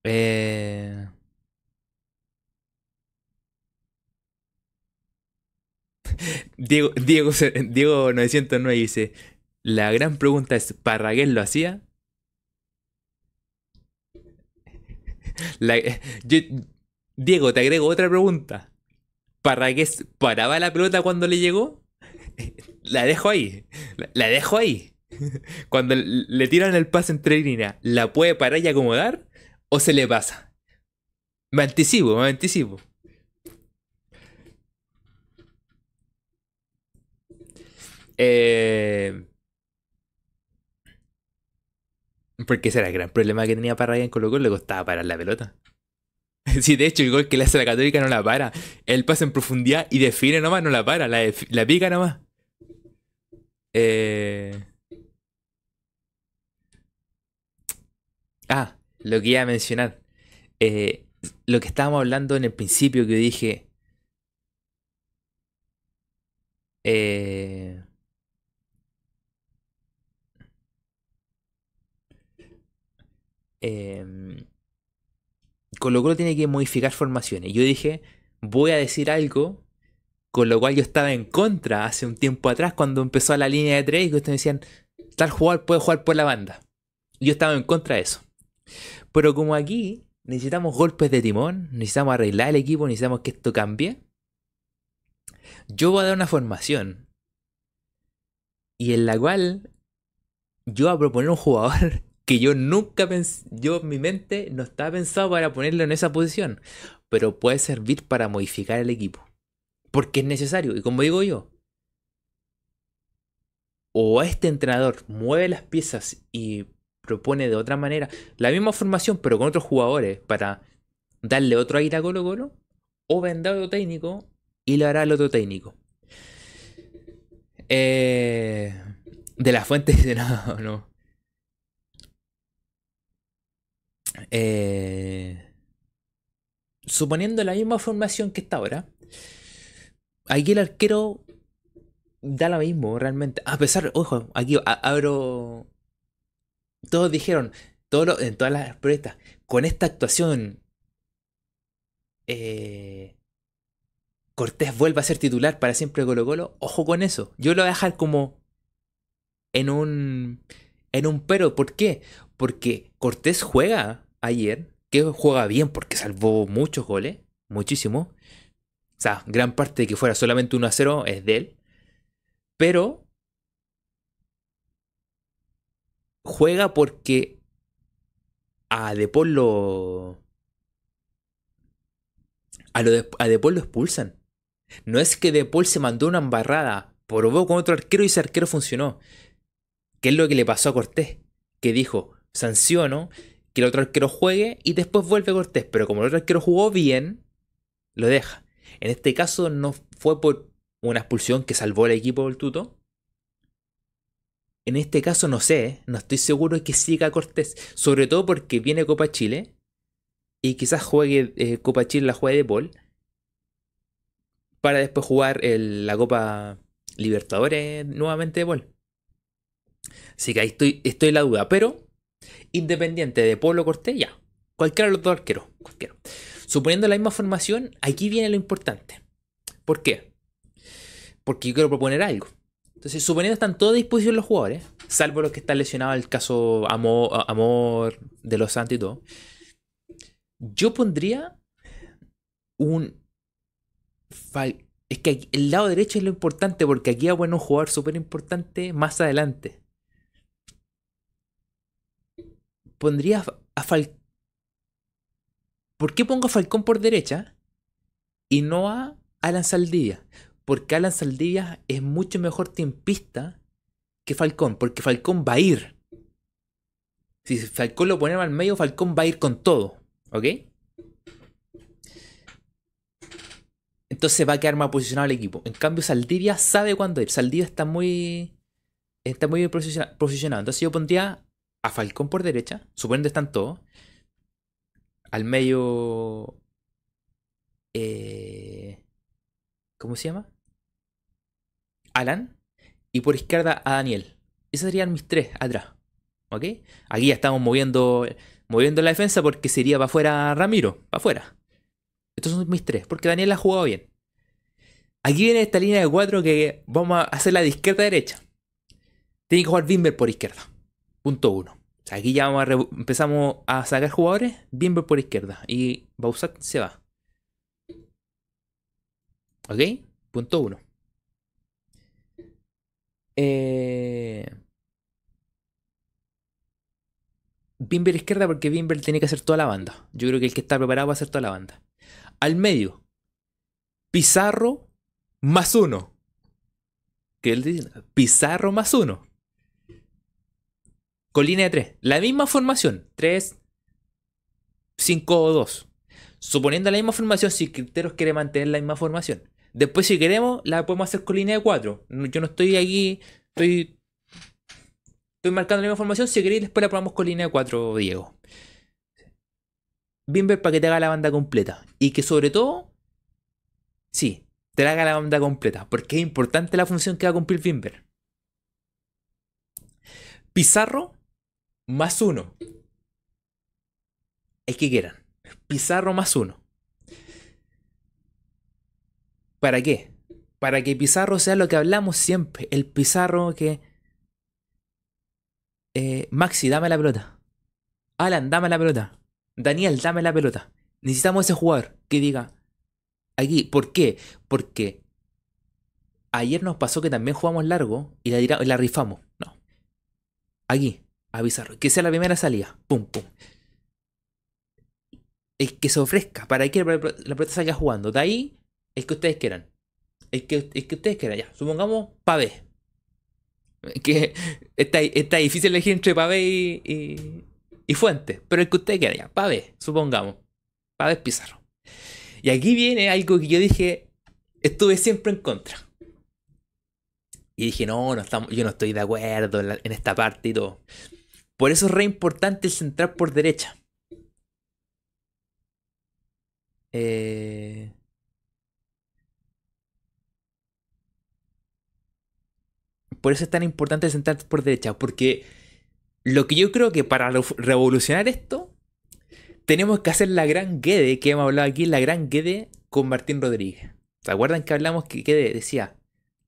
[SPEAKER 1] Eh... Diego, Diego, Diego 909 dice, la gran pregunta es, ¿Parragués lo hacía? Diego, te agrego otra pregunta. ¿Parragués paraba la pelota cuando le llegó? La dejo ahí. La, dejo ahí. Cuando le tiran el pase entre líneas, ¿la puede parar y acomodar? ¿O se le pasa? Me anticipo, me anticipo. Eh, porque ese era el gran problema que tenía para en Colo Colo, le costaba parar la pelota. Sí, de hecho, el gol que le hace la Católica no la para. Él pasa en profundidad y define nomás, no la para, la, la pica nomás. Eh... Ah, lo que iba a mencionar. Eh, lo que estábamos hablando en el principio que dije. Eh, eh, con lo tiene que modificar formaciones. Yo dije, voy a decir algo con lo cual yo estaba en contra hace un tiempo atrás cuando empezó la línea de tres y ustedes me decían, tal jugador puede jugar por la banda. Yo estaba en contra de eso. Pero como aquí necesitamos golpes de timón, necesitamos arreglar el equipo, necesitamos que esto cambie, yo voy a dar una formación y en la cual yo voy a proponer un jugador que yo nunca pensé, yo en mi mente no estaba pensado para ponerlo en esa posición, pero puede servir para modificar el equipo. Porque es necesario, y como digo yo, o este entrenador mueve las piezas y propone de otra manera la misma formación, pero con otros jugadores para darle otro aire a Colo Colo, o vendrá otro técnico y lo hará el otro técnico. Eh, de la fuente no, no. Eh, suponiendo la misma formación que está ahora, aquí el arquero da lo mismo realmente. A pesar, ojo, aquí abro todos dijeron, en todas las proyectas, con esta actuación, eh, Cortés vuelve a ser titular para siempre Colo Colo. Ojo con eso. Yo lo voy a dejar como en un, en un pero. ¿Por qué? Porque Cortés juega ayer, que juega bien porque salvó muchos goles, muchísimo. O sea, gran parte de que fuera solamente 1 a 0 es de él. Pero juega porque a De Paul lo. A, lo de, a De Paul lo expulsan. No es que De Paul se mandó una embarrada, probó con otro arquero y ese arquero funcionó. ¿Qué es lo que le pasó a Cortés? Que dijo, sanciono, que el otro arquero juegue y después vuelve Cortés. Pero como el otro arquero jugó bien, lo deja. En este caso no fue por una expulsión que salvó el equipo del tuto. En este caso no sé, no estoy seguro de que siga Cortés. Sobre todo porque viene Copa Chile. Y quizás juegue eh, Copa Chile la juegue de Paul. Para después jugar la Copa Libertadores nuevamente de Paul. Así que ahí estoy, estoy en la duda. Pero, independiente de Polo Cortés, ya. Cualquiera de los dos arqueros. Cualquiera. Suponiendo la misma formación, aquí viene lo importante. ¿Por qué? Porque yo quiero proponer algo. Entonces, suponiendo que están todos a disposición los jugadores, salvo los que están lesionados, el caso Amor, Amor de los Santos y todo, yo pondría un. Es que el lado derecho es lo importante porque aquí hay bueno un jugador súper importante más adelante. Pondría a Falcón. ¿Por qué pongo a Falcón por derecha y no a Alan Saldivia? Porque Alan Saldivia es mucho mejor tiempista que Falcón, porque Falcón va a ir. Si Falcón lo ponemos al medio, Falcón va a ir con todo. ¿Ok? Entonces va a quedar más posicionado el equipo. En cambio, Saldivia sabe cuándo ir. Saldivia está muy. Está muy bien posicionado. Entonces yo pondría a Falcón por derecha, suponiendo que están todos. Al medio. Eh, ¿Cómo se llama? Alan. Y por izquierda a Daniel. Esos serían mis tres atrás. ¿Ok? Aquí ya estamos moviendo, moviendo la defensa porque sería para afuera Ramiro. Para afuera. Estos son mis tres. Porque Daniel ha jugado bien. Aquí viene esta línea de cuatro que vamos a hacer la de izquierda a derecha. Tiene que jugar Bimber por izquierda. Punto uno. Aquí ya empezamos a sacar jugadores. Bimber por izquierda. Y Bausat se va. ¿Ok? Punto uno. Eh... Bimber izquierda porque Bimber tiene que hacer toda la banda. Yo creo que el que está preparado va a hacer toda la banda. Al medio, Pizarro más uno. ¿Qué él dice? Pizarro más uno. Con línea de 3. La misma formación. 3, 5 o 2. Suponiendo la misma formación, si Criteros quiere mantener la misma formación. Después, si queremos, la podemos hacer con línea de 4. Yo no estoy aquí, estoy, estoy marcando la misma formación. Si queréis, después la probamos con línea de 4, Diego. Bimber para que te haga la banda completa. Y que sobre todo, sí, te haga la banda completa. Porque es importante la función que va a cumplir Bimber. Pizarro más 1. Es que quieran. Pizarro más 1. ¿Para qué? Para que Pizarro sea lo que hablamos siempre. El Pizarro que... Eh, Maxi, dame la pelota. Alan, dame la pelota. Daniel, dame la pelota. Necesitamos ese jugador que diga... Aquí, ¿por qué? Porque ayer nos pasó que también jugamos largo y la, la rifamos. No. Aquí, a. Que sea la primera salida. Pum, pum. El que se ofrezca para que la pelota salga jugando. De ahí el que ustedes quieran. El que, que ustedes quieran, ya. Supongamos Pavé. Que está, está difícil elegir entre Pavé y, y, Fuente. Pero el que ustedes quieran, ya. Pavé, supongamos. Pavé Pizarro. Y aquí viene algo que yo dije, estuve siempre en contra. Y dije, no, no estamos, yo no estoy de acuerdo en esta parte y todo. Por eso es re importante el centrar por derecha. Eh, Por eso es tan importante sentar por derecha, porque lo que yo creo que para revolucionar esto, tenemos que hacer la gran Guede que hemos hablado aquí, la gran Guede con Martín Rodríguez. ¿Se acuerdan que hablamos que Guede decía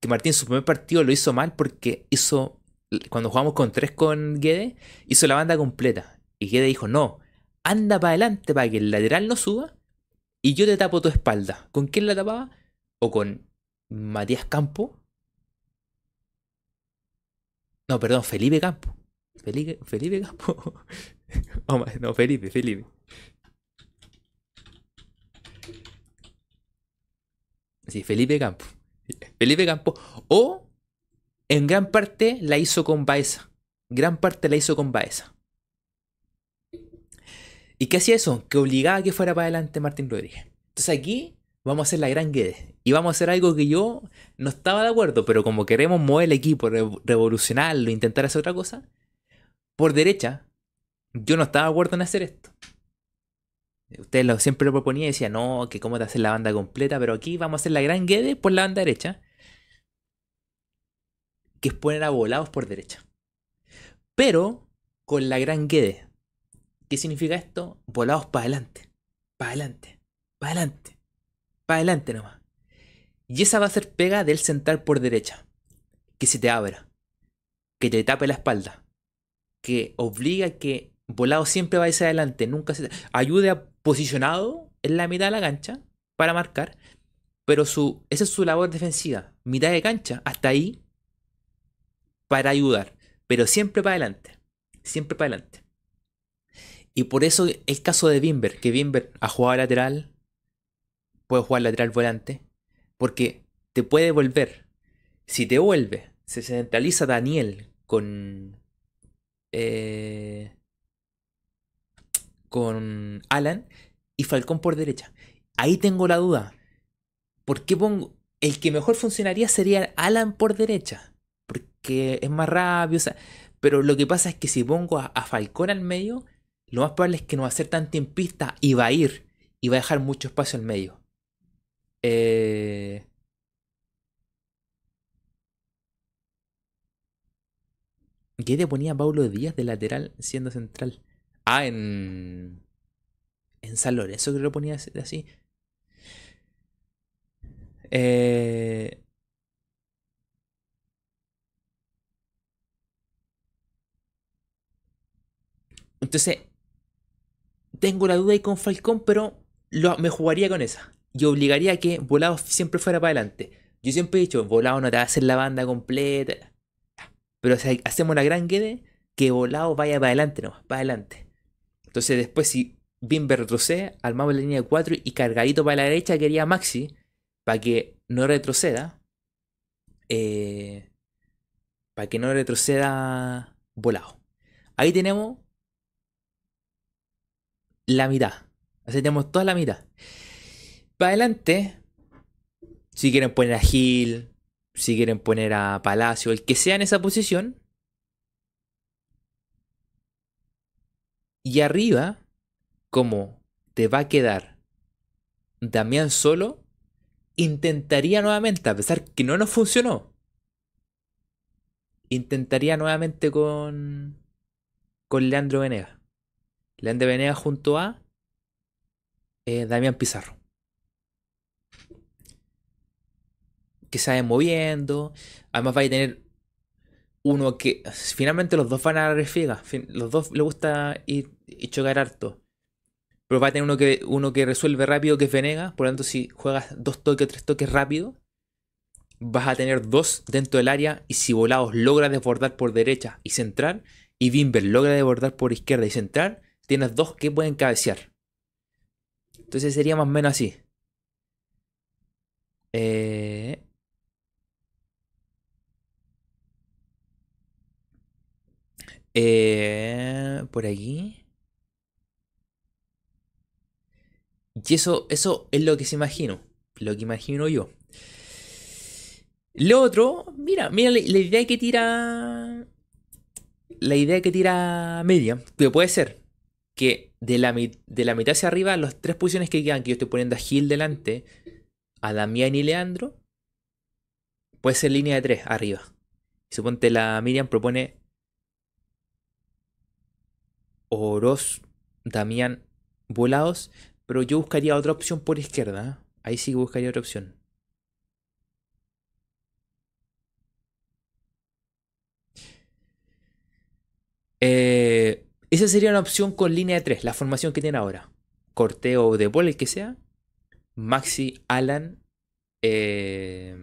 [SPEAKER 1] que Martín su primer partido lo hizo mal porque hizo, cuando jugamos con tres con Guede, hizo la banda completa. Y Guede dijo, no, anda para adelante para que el lateral no suba y yo te tapo tu espalda. ¿Con quién la tapaba? O con Matías Campo no, perdón, Felipe Campo. Felipe, Felipe Campo. Oh, no, Felipe, Felipe. Sí, Felipe Campo. Felipe Campo. O en gran parte la hizo con Baeza. Gran parte la hizo con Baeza. ¿Y qué hacía eso? Que obligaba a que fuera para adelante Martín Rodríguez. Entonces aquí vamos a hacer la gran Guedes. Y vamos a hacer algo que yo no estaba de acuerdo, pero como queremos mover el equipo, revolucionarlo, intentar hacer otra cosa, por derecha, yo no estaba de acuerdo en hacer esto. Ustedes lo, siempre lo proponía y decía, no, que cómo te hacer la banda completa, pero aquí vamos a hacer la gran Guede por la banda derecha, que es poner a volados por derecha. Pero con la gran Guede. ¿Qué significa esto? Volados para adelante, para adelante, para adelante, para adelante nomás. Y esa va a ser pega del central por derecha. Que se te abra. Que te tape la espalda. Que obliga a que volado siempre va hacia adelante. Nunca se... Ayude a posicionado en la mitad de la cancha para marcar. Pero su, esa es su labor defensiva. Mitad de cancha, hasta ahí. Para ayudar. Pero siempre para adelante. Siempre para adelante. Y por eso el caso de Bimber, que Bimber ha jugado lateral, puede jugar lateral volante, porque te puede volver. Si te vuelve, se centraliza Daniel con. Eh, con Alan y Falcón por derecha. Ahí tengo la duda. ¿Por qué pongo.? El que mejor funcionaría sería Alan por derecha. Porque es más rápido. pero lo que pasa es que si pongo a, a, Falcón al medio, lo más probable es que no va a ser tan tiempista y va a ir. Y va a dejar mucho espacio al medio. Eh... ¿Qué te ponía Paulo Díaz de lateral siendo central? Ah, en. En San Lorenzo que lo ponía así. Eh. Entonces, tengo la duda ahí con Falcón, pero me jugaría con esa y obligaría a que Volado siempre fuera para adelante. Yo siempre he dicho, Volado no te va a hacer la banda completa. Pero hacemos la gran quede, que Volado vaya para adelante no, para adelante. Entonces después si Bimber retrocede, armamos la línea de 4 y cargadito para la derecha quería Maxi, para que no retroceda. Eh, para que no retroceda Volado. Ahí tenemos la mitad. Así tenemos toda la mitad. Para adelante, si quieren poner a Gil, si quieren poner a Palacio, el que sea en esa posición. Y arriba, como te va a quedar Damián solo, intentaría nuevamente, a pesar que no nos funcionó, intentaría nuevamente con, con Leandro Venega. Leandro Venega junto a eh, Damián Pizarro. que se moviendo. Además va a tener uno que finalmente los dos van a la refiega. Los dos le gusta ir y chocar harto. Pero va a tener uno que, uno que resuelve rápido que es Venega. Por lo tanto, si juegas dos toques tres toques rápido, vas a tener dos dentro del área. Y si Volados logra desbordar por derecha y centrar, y Bimber logra desbordar por izquierda y centrar, tienes dos que pueden cabecear. Entonces sería más o menos así. Eh, Eh, por aquí. Y eso, eso es lo que se imagino. Lo que imagino yo. Lo otro, mira, mira la, idea que tira. La idea que tira Media, que puede ser que de la, de la mitad hacia arriba, las tres posiciones que quedan, que yo estoy poniendo a Gil delante, a Damián y Leandro, puede ser línea de tres arriba. Suponte la Miriam propone Oroz, Damián, Volados, pero yo buscaría otra opción por izquierda. ¿eh? Ahí sí buscaría otra opción. Eh, esa sería una opción con línea de 3, la formación que tiene ahora. Corteo de bola, el que sea. Maxi, Alan, eh,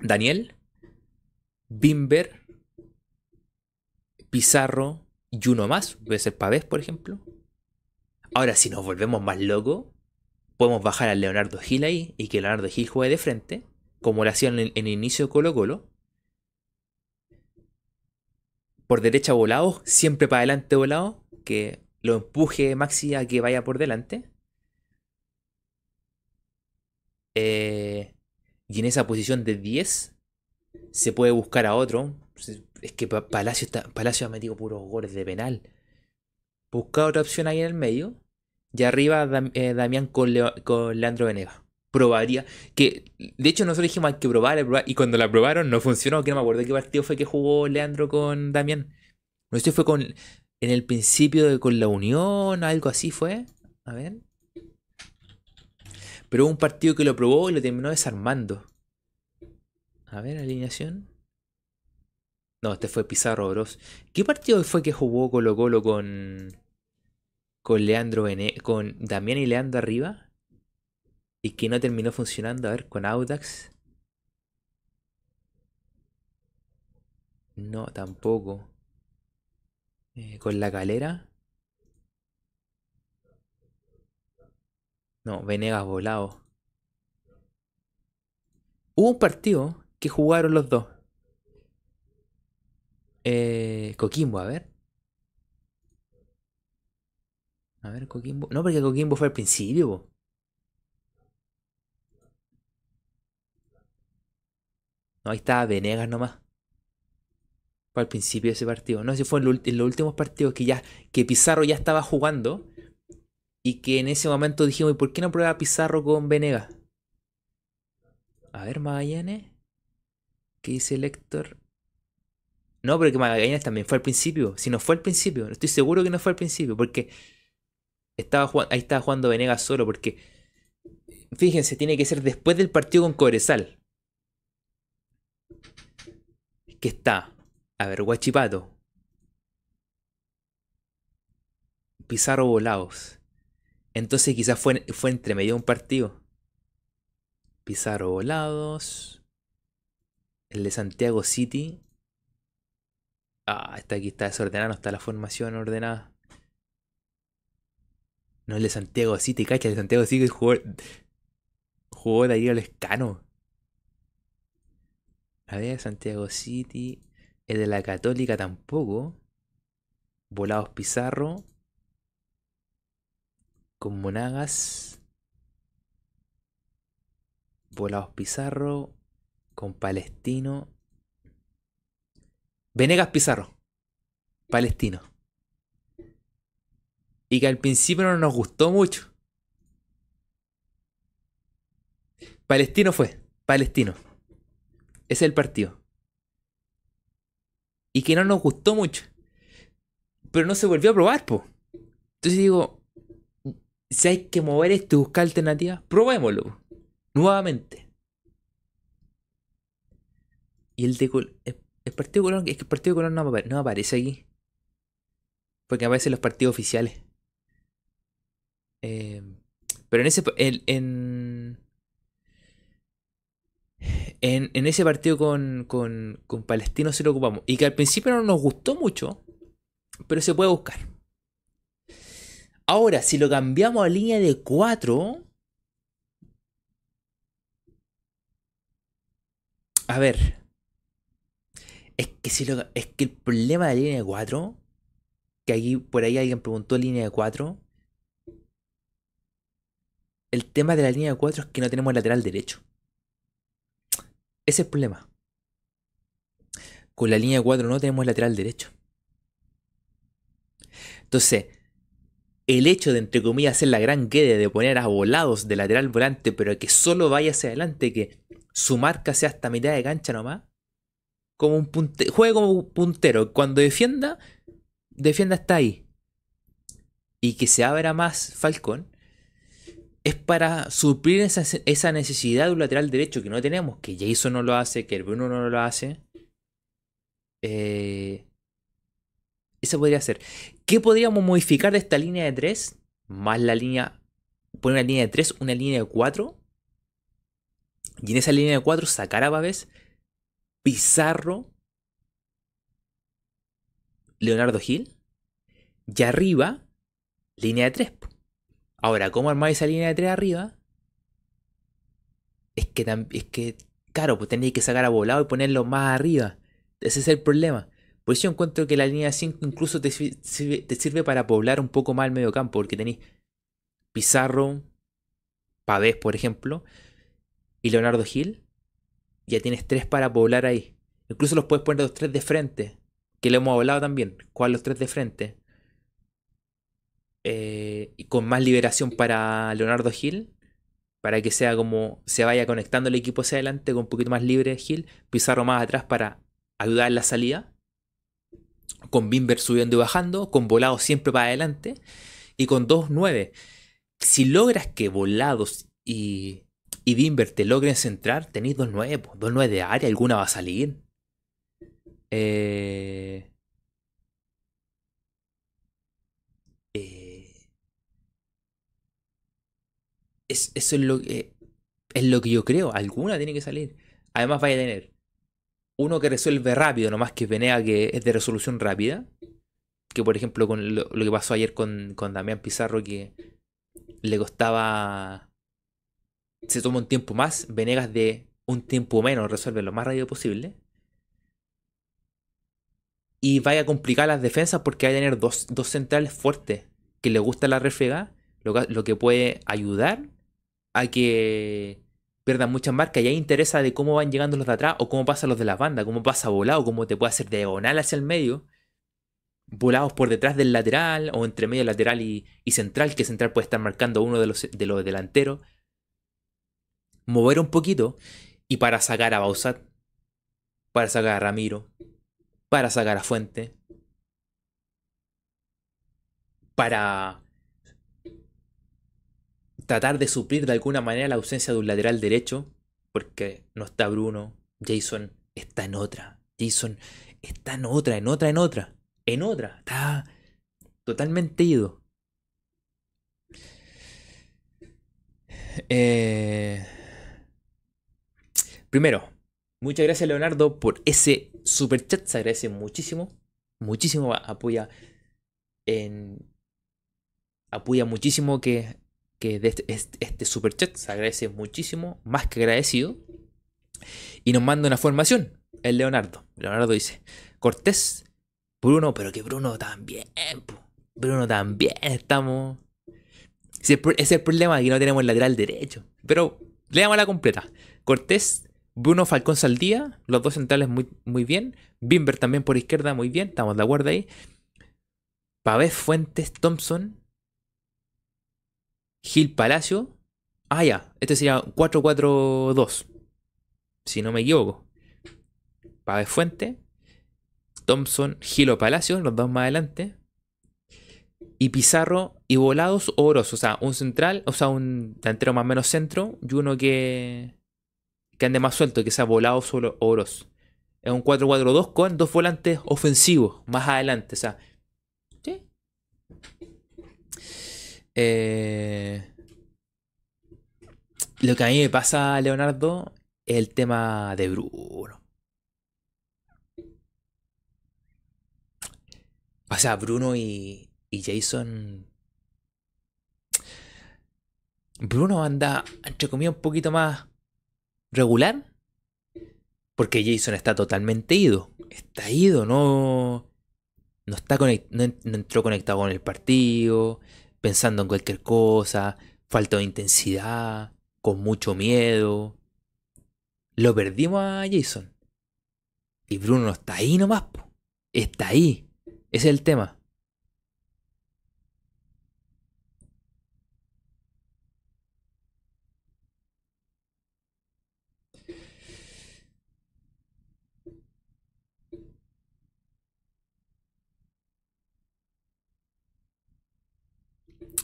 [SPEAKER 1] Daniel, Bimber, Pizarro y uno más, puede ser Pavés, por ejemplo. Ahora, si nos volvemos más locos, podemos bajar a Leonardo Gil ahí y que Leonardo Gil juegue de frente, como lo hacían en, el inicio de Colo Colo. Por derecha volado, siempre para adelante volado, que lo empuje Maxi a que vaya por delante. Eh, y en esa posición de 10 se puede buscar a otro. Es que Palacio, está, Palacio ha metido puros goles de penal. Busca otra opción ahí en el medio. Y arriba eh, Damián con, Leandro Venega. Probaría. Que de hecho nosotros dijimos que probar, probar. Y cuando la probaron no funcionó. Que no me acuerdo qué partido fue que jugó Leandro con Damián. No sé si fue con. En el principio de, con la Unión, algo así fue. A ver. Pero hubo un partido que lo probó y lo terminó desarmando. A ver, alineación. No, este fue Pizarro Bros. ¿Qué partido fue que jugó Colo Colo con. con Leandro Bene con Damián y Leandro arriba? Y que no terminó funcionando. A ver, con Audax. No, tampoco. Eh, con la calera. No, Venegas volado. Hubo un partido que jugaron los dos. Eh, Coquimbo, a ver. A ver, Coquimbo. No, porque Coquimbo fue al principio. No, ahí estaba Venegas nomás. Fue al principio de ese partido. No, si fue en, los últimos partidos que ya que Pizarro ya estaba jugando y que en ese momento dijimos, ¿y por qué no prueba Pizarro con Venegas? A ver, Magallanes. ¿Qué dice el? No, pero que Magallanes también fue al principio. Si no fue al principio, estoy seguro que no fue al principio, porque estaba ahí estaba jugando Venegas solo, porque fíjense, tiene que ser después del partido con Cobresal. Que está, a ver, Guachipato. Pizarro Volados. Entonces quizás fue, fue entre medio de un partido. Pizarro Volados. El de Santiago City. Ah, está aquí, está desordenado, está la formación ordenada. No, el de Santiago City, cacha, el de Santiago City jugó, jugó de ahí al escano. A ver, Santiago City. El de la Católica tampoco. Volados Pizarro con Monagas, Volados Pizarro, con Palestino, Venegas Pizarro, Palestino. Y que al principio no nos gustó mucho. Palestino fue, Palestino. Es el partido. Y que no nos gustó mucho. Pero no se volvió a probar, po. Entonces digo, si hay que mover esto y buscar alternativas, probémoslo. Nuevamente. Y el de el partido Colón, es que el partido Colón no, aparece aquí. Porque aparecen los partidos oficiales. Eh, pero en ese. En, en, ese partido con, con, Palestino se lo ocupamos. Y que al principio no nos gustó mucho. Pero se puede buscar. Ahora, si lo cambiamos a línea de 4. A ver. Es que, si lo, es que el problema de la línea de 4. Que aquí por ahí alguien preguntó línea de 4. El tema de la línea de 4 es que no tenemos lateral derecho. Ese es el problema. Con la línea de 4 no tenemos lateral derecho. Entonces, el hecho de, entre comillas, hacer la gran quede de poner a volados de lateral volante, pero que solo vaya hacia adelante, que su marca sea hasta mitad de cancha nomás, como un puntero, juegue como un puntero. Cuando defienda, defienda hasta ahí. Y que se abra más Falcón, es para suplir esa, esa, necesidad de un lateral derecho que no tenemos, que Jason no lo hace, que el Bruno no lo hace. Eh, eso podría ser. ¿Qué podríamos modificar de esta línea de 3? Más la línea. Poner una línea de 3, una línea de 4. Y en esa línea de 4 sacar a Babes, Pizarro Leonardo Gil. Y arriba, línea de 3. Ahora, ¿cómo armar esa línea de 3 arriba? Es que, es que claro, pues tenéis que sacar a volado y ponerlo más arriba. Ese es el problema. Por eso yo encuentro que la línea 5 incluso te sirve, para poblar un poco más el medio campo, porque tenéis Pizarro, Pavés, por ejemplo, y Leonardo Gil. Ya tienes tres para poblar ahí. Incluso los puedes poner los tres de frente, que lo hemos hablado también. ¿Cuál los tres de frente? Eh, con más liberación para Leonardo Gil, para que sea como se vaya conectando el equipo hacia adelante con un poquito más libre Gil, Pizarro más atrás para ayudar en la salida, con Bimber subiendo y bajando, con Volados siempre para adelante y con 2-9. Si logras que Volados y, y Bimber te logren centrar, tenéis 2-9, 2-9 de área, alguna va a salir. Eh, eh, eso es lo, que, es lo que yo creo. Alguna tiene que salir. Además, vaya a tener uno que resuelve rápido, nomás que Venea que es de resolución rápida. Que por ejemplo con lo, que pasó ayer con, con, Damián Pizarro que le costaba... Se toma un tiempo más, Venegas de un tiempo menos resuelve lo más rápido posible. Y vaya a complicar las defensas porque hay a tener dos, centrales fuertes que le gusta la refrega, lo que puede ayudar a que pierdan muchas marcas y ahí interesa de cómo van llegando los de atrás o cómo pasan los de la banda, cómo pasa volado, cómo te puede hacer diagonal hacia el medio, volados por detrás del lateral o entre medio lateral y, central, que central puede estar marcando uno de los, de los delanteros. Mover un poquito y para sacar a Bausat, para sacar a Ramiro, para sacar a Fuente, para tratar de suplir de alguna manera la ausencia de un lateral derecho, porque no está Bruno, Jason está en otra, Jason está en otra, en otra, en otra, en otra, está totalmente ido. Eh, primero, muchas gracias Leonardo por ese super chat, se agradece muchísimo, muchísimo apoya apoya muchísimo que que de este, este, super chat se agradece muchísimo, más que agradecido. Y nos manda una formación, el Leonardo. Leonardo dice, Cortés, Bruno, pero que Bruno también, Bruno también estamos... Ese es el problema, que no tenemos lateral derecho. Pero le damos la completa. Cortés, Bruno Falcón Saldía, los dos centrales muy, muy bien. Bimber también por izquierda, muy bien, estamos de acuerdo ahí. Pavés, Fuentes, Thompson, Gil Palacio. Ah, ya. Este sería 4-4-2. Si no me equivoco. Pave Fuente. Thompson, Gilo Palacio, los dos más adelante. Y Pizarro y Volados o Oros. O sea, un central, o sea, un delantero más o menos centro. Y uno que, que ande más suelto, que sea Volados o Oros. Es un 4-4-2 con dos volantes ofensivos más adelante. O sea, Eh, lo que a mí me pasa, Leonardo, es el tema de Bruno. O sea, Bruno y, y Jason. Bruno anda, entre comillas, un poquito más regular. Porque Jason está totalmente ido. Está ido, no. No, está no entró conectado con el partido pensando en cualquier cosa, falta de intensidad, con mucho miedo. Lo perdimos a Jason. Y Bruno está ahí nomás. Está ahí. Ese es el tema.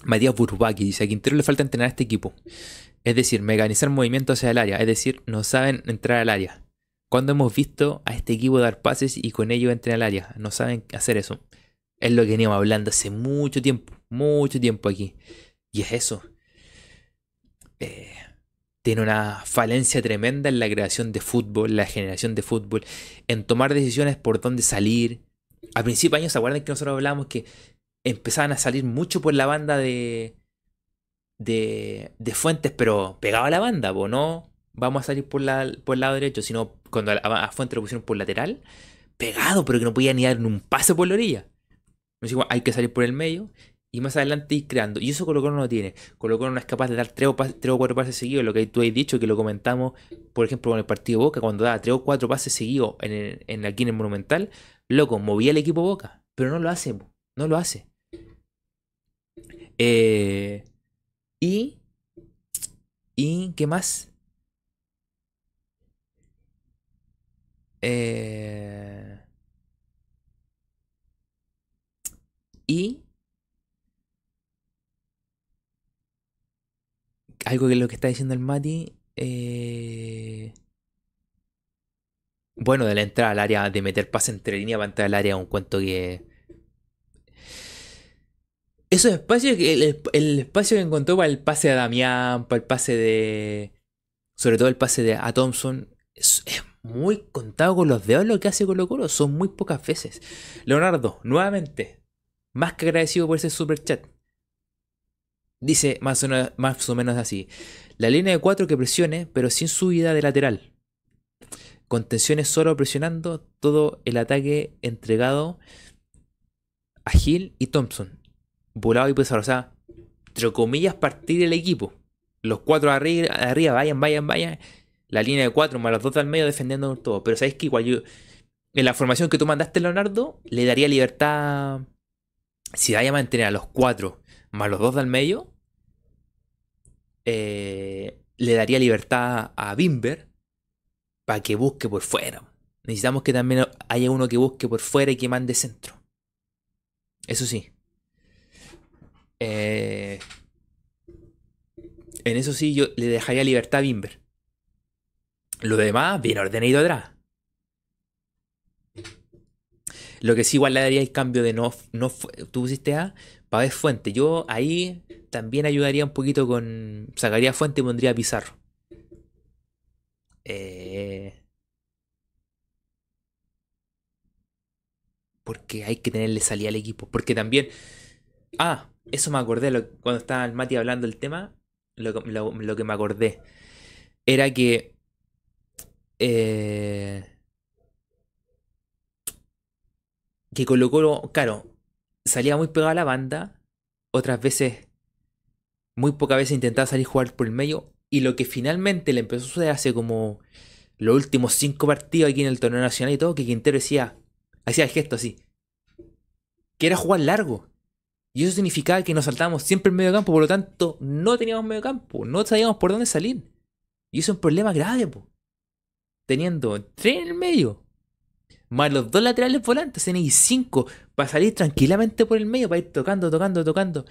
[SPEAKER 1] Matías Burbaki dice, a Quintero le falta entrenar a este equipo. Es decir, mecanizar movimientos hacia el área. Es decir, no saben entrar al área. Cuando hemos visto a este equipo dar pases y con ello entrar al área? No saben hacer eso. Es lo que veníamos hablando hace mucho tiempo. Mucho tiempo aquí. Y es eso. Eh, tiene una falencia tremenda en la creación de fútbol, la generación de fútbol, en tomar decisiones por dónde salir, a principio de año, ¿se acuerdan que nosotros hablábamos que empezaban a salir mucho por la banda de, de, Fuentes, pero pegado a la banda, pues no vamos a salir por, la, por el lado derecho, sino cuando a, Fuentes lo pusieron por lateral, pegado, pero que no podía ni dar un pase por la orilla. hay que salir por el medio y más adelante ir creando. Y eso Colo Colo no lo tiene. Colo Colo no es capaz de dar tres o, tres o cuatro pases seguidos. Lo que tú has dicho, que lo comentamos, por ejemplo, con el partido Boca, cuando daba tres o cuatro pases seguidos en, en aquí en el Monumental, loco, movía el equipo Boca. Pero no lo hace, no lo hace. Eh, y. ¿Y qué más? Eh, y. Algo que lo que está diciendo el Mati. Eh, bueno, de la entrada al área, de meter pase entre línea para entrar al área, un cuento que esos espacios, el, espacio que encontró para el pase de Damián, para el pase de. Sobre todo el pase de a Thompson, es, muy contado con los dedos lo que hace Colo Colo. Son muy pocas veces. Leonardo, nuevamente, más que agradecido por ese super chat. Dice más o, más o menos así. La línea de 4 que presione, pero sin subida de lateral. Contenciones solo presionando todo el ataque entregado a Gil y Thompson volado y pesado. O sea, entre comillas, partir el equipo. Los cuatro arriba, arriba, vayan, vayan, vayan. La línea de cuatro más los dos al medio defendiendo todo. Pero sabéis que igual yo. En la formación que tú mandaste, Leonardo, le daría libertad. Si vaya a mantener a los cuatro más los dos del medio. Eh, le daría libertad a Bimber para que busque por fuera. Necesitamos que también haya uno que busque por fuera y que mande centro. Eso sí. Eh, en eso sí, yo le dejaría libertad a Bimber. Lo demás, bien ordenado atrás. Lo que sí igual le daría el cambio de no, no tú pusiste A ver fuente. Yo ahí también ayudaría un poquito con. Sacaría fuente y pondría Pizarro. Eh, porque hay que tenerle salida al equipo. Porque también. Ah, eso me acordé cuando estaba el Mati hablando del tema. Lo, que me acordé era que. Eh, que Colo Colo, claro, salía muy pegado a la banda. Otras veces, muy pocas veces intentaba salir a jugar por el medio. Y lo que finalmente le empezó a suceder hace como los últimos cinco partidos aquí en el torneo nacional y todo, que Quintero decía, hacía el gesto así, que era jugar largo. Y eso significaba que nos saltábamos siempre en medio campo, por lo tanto, no teníamos medio campo, no sabíamos por dónde salir. Y eso es un problema grave, po. Teniendo tres en el medio, más los dos laterales volantes, tenéis cinco para salir tranquilamente por el medio, para ir tocando, tocando, tocando.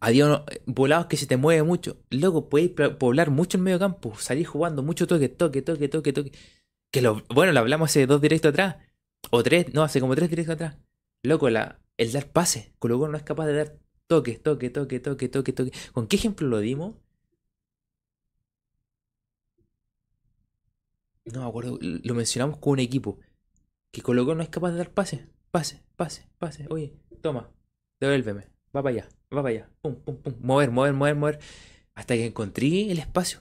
[SPEAKER 1] Había volados que se te mueve mucho. Luego podéis poblar mucho el medio campo, salir jugando mucho toque, toque, toque, toque, toque. Que bueno, lo hablamos hace dos directos atrás. O tres, no, hace como tres directos atrás. Loco, la, el dar pase. Colo Colo no es capaz de dar toque, toque, toque, toque, toque, toque. ¿Con qué ejemplo lo dimos? No me acuerdo, lo mencionamos con un equipo. Que Colo Colo no es capaz de dar pase. Pase, pase, pase. Oye, toma, devuélveme. Va para allá, va para allá. Pum, pum, pum. Mover, mover, mover, mover. Hasta que encontré el espacio.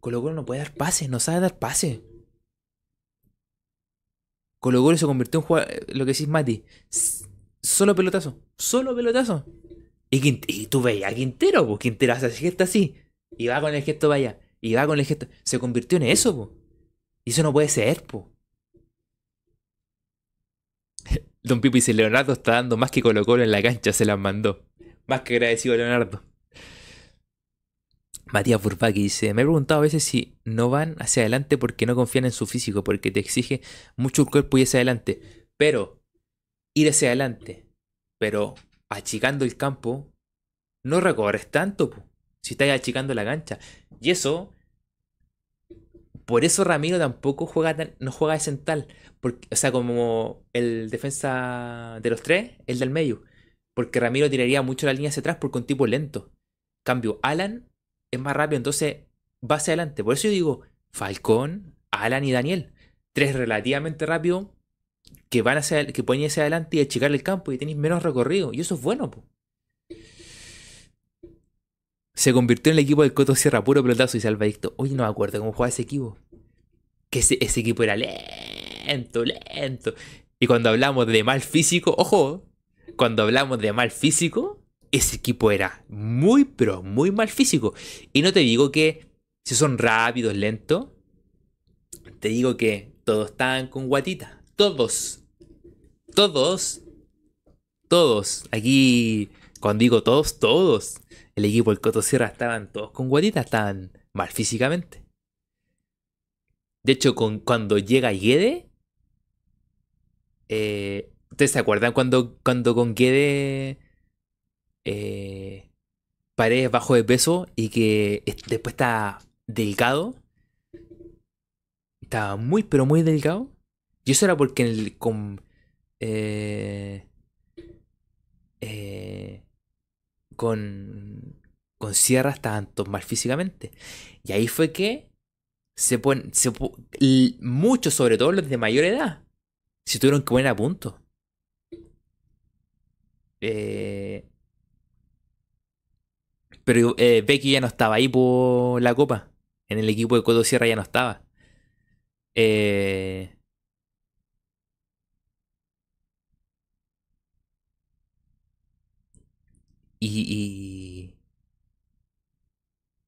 [SPEAKER 1] Colo no puede dar pase, no sabe dar pase. Colo Colo se convirtió en jugador, lo que decís Mati, Solo pelotazo. Solo pelotazo. Y, tú veías a Quintero, pues Quintero hace el gesto así. Y va con el gesto vaya. Y va con el gesto. Se convirtió en eso, pues. Y eso no puede ser, pues. Don Pipo dice, Leonardo está dando más que Colo Colo en la cancha, se las mandó. Más que agradecido Leonardo. Matías Burbaki dice, me he preguntado a veces si no van hacia adelante porque no confían en su físico, porque te exige mucho el cuerpo y hacia adelante. Pero ir hacia adelante, pero achicando el campo, no recorres tanto, si estás achicando la cancha. Y eso, por eso Ramiro tampoco juega no juega de central, porque, o sea, como el defensa de los tres, el del medio, porque Ramiro tiraría mucho la línea hacia atrás porque un tipo lento. Cambio, Alan es más rápido, entonces va hacia adelante. Por eso yo digo, Falcón, Alan y Daniel. Tres relativamente rápido que van hacia, que pueden ir adelante y achicar el campo y tenéis menos recorrido. Y eso es bueno. Se convirtió en el equipo del Coto Sierra, puro pelotazo y salvadicto. Oye, no me acuerdo cómo jugaba ese equipo. Que ese, ese equipo era lento, lento. Y cuando hablamos de mal físico, ojo, cuando hablamos de mal físico, ese equipo era muy, pero muy mal físico. Y no te digo que si son rápidos, lentos, te digo que todos estaban con guatita. Todos. Todos. Todos. Aquí, cuando digo todos, todos. El equipo del Coto Sierra estaban todos con guatita, estaban mal físicamente. De hecho, cuando llega Guede, eh, ¿ustedes se acuerdan cuando, cuando con Guede eh, Paredes bajo de peso y que después está delgado? Estaba muy, pero muy delgado. Y eso era porque el, con, eh, eh, con, con Sierra estaban todos mal físicamente. Y ahí fue que se ponen, se, muchos, sobre todo los de mayor edad, se tuvieron que poner a punto. Eh, pero eh, Becky ya no estaba ahí por la copa. En el equipo de Coto Sierra ya no estaba. Eh, y,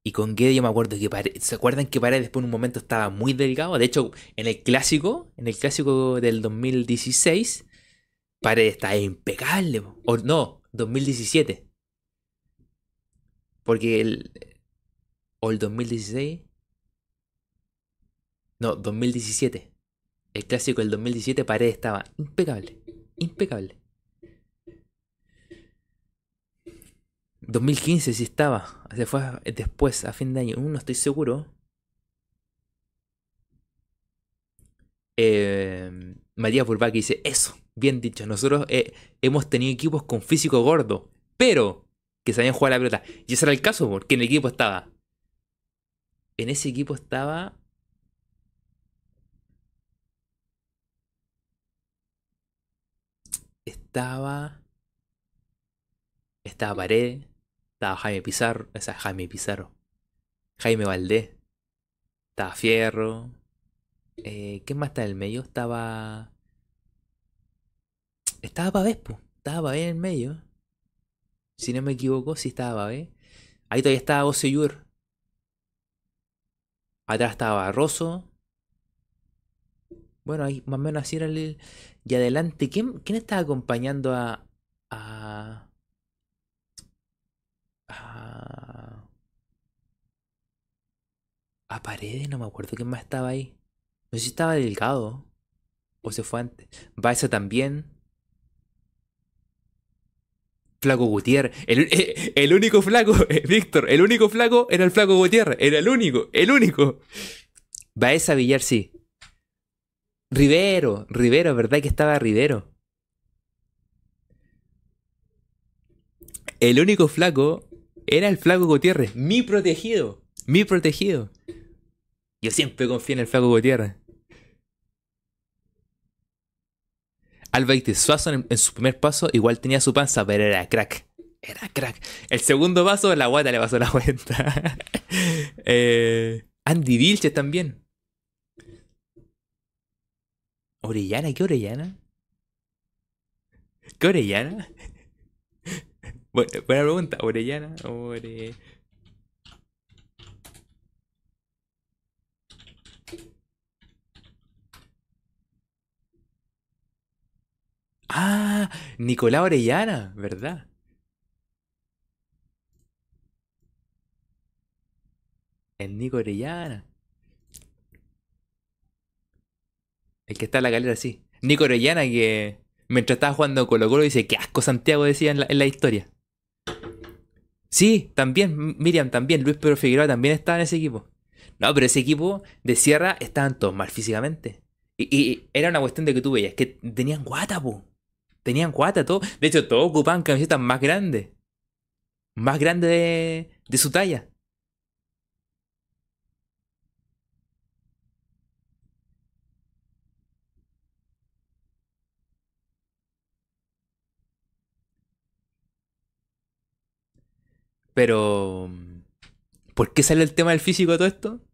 [SPEAKER 1] y, con Guede yo me acuerdo que ¿se acuerdan que Paredes después en un momento estaba muy delgado? De hecho, en el clásico, en el clásico del 2016, Paredes está impecable. O no, 2017. Porque el... O el 2016. No, 2017. El clásico del 2017, Paredes estaba impecable. Impecable. 2015 sí estaba. Se fue después, a fin de año. No estoy seguro. Eh, Matías dice, eso, bien dicho. Nosotros eh, hemos tenido equipos con físico gordo, pero que sabían jugar la pelota. Y ese era el caso, porque en el equipo estaba. En ese equipo estaba estaba. Estaba Paredes. Estaba Jaime Pizarro. O sea, Jaime Pizarro. Jaime Valdés. Estaba Fierro. Eh, ¿Qué más está en el medio? Estaba. Estaba Pavés, Estaba Pavés en el medio. Si no me equivoco, sí estaba Pavés. Ahí todavía estaba Oseyur. Atrás estaba Barroso. Bueno, ahí más o menos así era el. Y adelante, ¿quién, quién estaba acompañando a. a. a Paredes? No me acuerdo quién más estaba ahí. No sé si estaba Delgado. O se fue antes. Baeza también. Flaco Gutiérrez. El, el único flaco, Víctor, el único flaco era el flaco Gutiérrez. Era el único, el único. Baeza Villar sí. Rivero, Rivero, ¿verdad que estaba Rivero? El único flaco era el flaco Gutiérrez, mi protegido, mi protegido. Yo siempre confío en el flaco Gutiérrez. Alba Suazo en, su primer paso igual tenía su panza, pero era crack. Era crack. El segundo paso, la guata le pasó la cuenta. eh, Andy Vilches también. ¿Orellana? ¿Qué Orellana? ¿Qué Orellana? buena pregunta. ¿Orellana? Ore... Ah, Nicolás Orellana, ¿verdad? El Nico Orellana. El que está en la galera, sí. Nico Orellana, que mientras estaba jugando Colo Colo dice, qué asco Santiago decía en la, historia. Sí, también, Miriam también, Luis Pedro Figueroa también estaba en ese equipo. No, pero ese equipo de Sierra estaban todos mal físicamente. Y, era una cuestión de que tú veías que tenían guata, po. Tenían cuata, todo. De hecho, todos ocupaban camisetas más grandes. Más grandes de, de su talla. Pero... ¿Por qué sale el tema del físico de todo esto?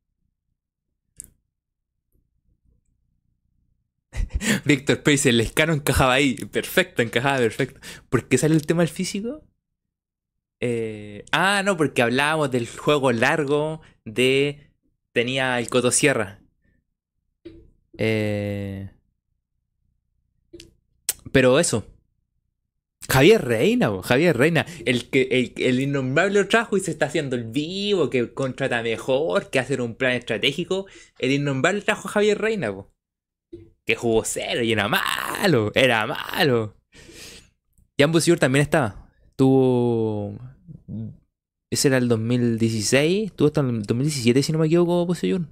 [SPEAKER 1] Víctor Pace, el escano encajaba ahí. Perfecto, encajaba perfecto. ¿Por qué sale el tema del físico? Eh, ah, no, porque hablábamos del juego largo de. Tenía el Cotosierra. Eh, pero eso. Javier Reina, Javier Reina, el que el, innombrable trajo y se está haciendo el vivo, que contrata mejor, que hacer un plan estratégico. El innombrable trajo a Javier Reina, que jugó cero y era malo, era malo. Jan Busiur también estaba. Tuvo. Ese era el 2016, tuvo hasta el 2017, si no me equivoco, Busiur.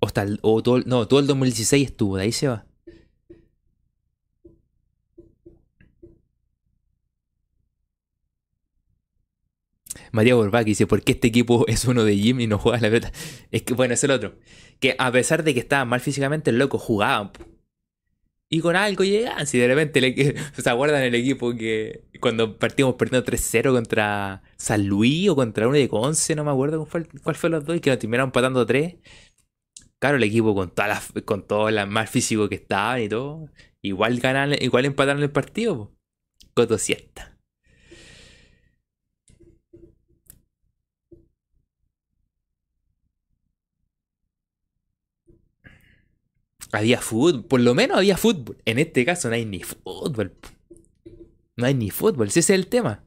[SPEAKER 1] O, hasta o todo, no, todo el 2016 estuvo, de ahí se va. María Borbach dice, ¿por qué este equipo es uno de Jim y no juega la pelota? Es que, bueno, es el otro. Que a pesar de que estaba mal físicamente, el loco jugaban. Y con algo llegaban. Si de repente se acuerdan el equipo que cuando partimos perdiendo 3-0 contra San Luis o contra uno de Conce, no me acuerdo cuál fue, los dos, y que nos terminaron patando 3. Claro, el equipo con, todas con todo mal físico que estaban y todo, igual ganan, igual empataron el partido. Coto siesta. Había fútbol, por lo menos había fútbol. En este caso no hay ni fútbol. No hay ni fútbol, ese es el tema.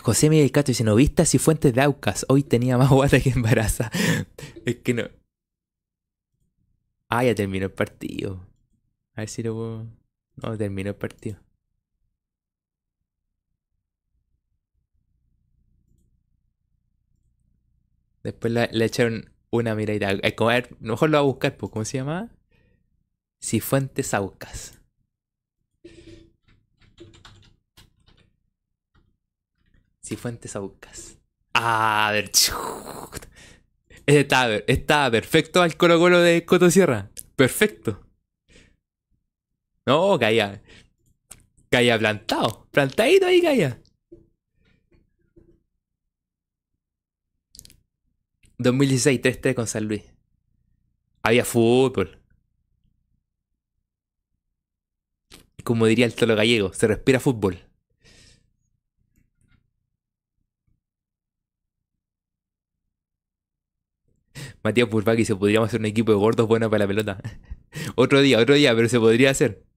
[SPEAKER 1] José Miguel Cato dice, novistas y fuentes de Aucas. Hoy tenía más guata que embaraza. es que no. Ah, ya terminó el partido. A ver si lo puedo... No, terminó el partido. Después le, echaron una miradita. A ver, mejor lo va a buscar, pues, ¿cómo se llama? Cifuentes Aucas. Cifuentes Aucas. Ah, a ver. Estaba, estaba perfecto al Colo Colo de Coto Sierra. Perfecto. No, caía. Caía plantado. Plantadito ahí caía. 2016, 3-3 con San Luis. Había fútbol. Como diría el tolo gallego, se respira fútbol. Matías Purpaki se podríamos hacer un equipo de gordos bueno para la pelota. otro día, otro día, pero se podría hacer.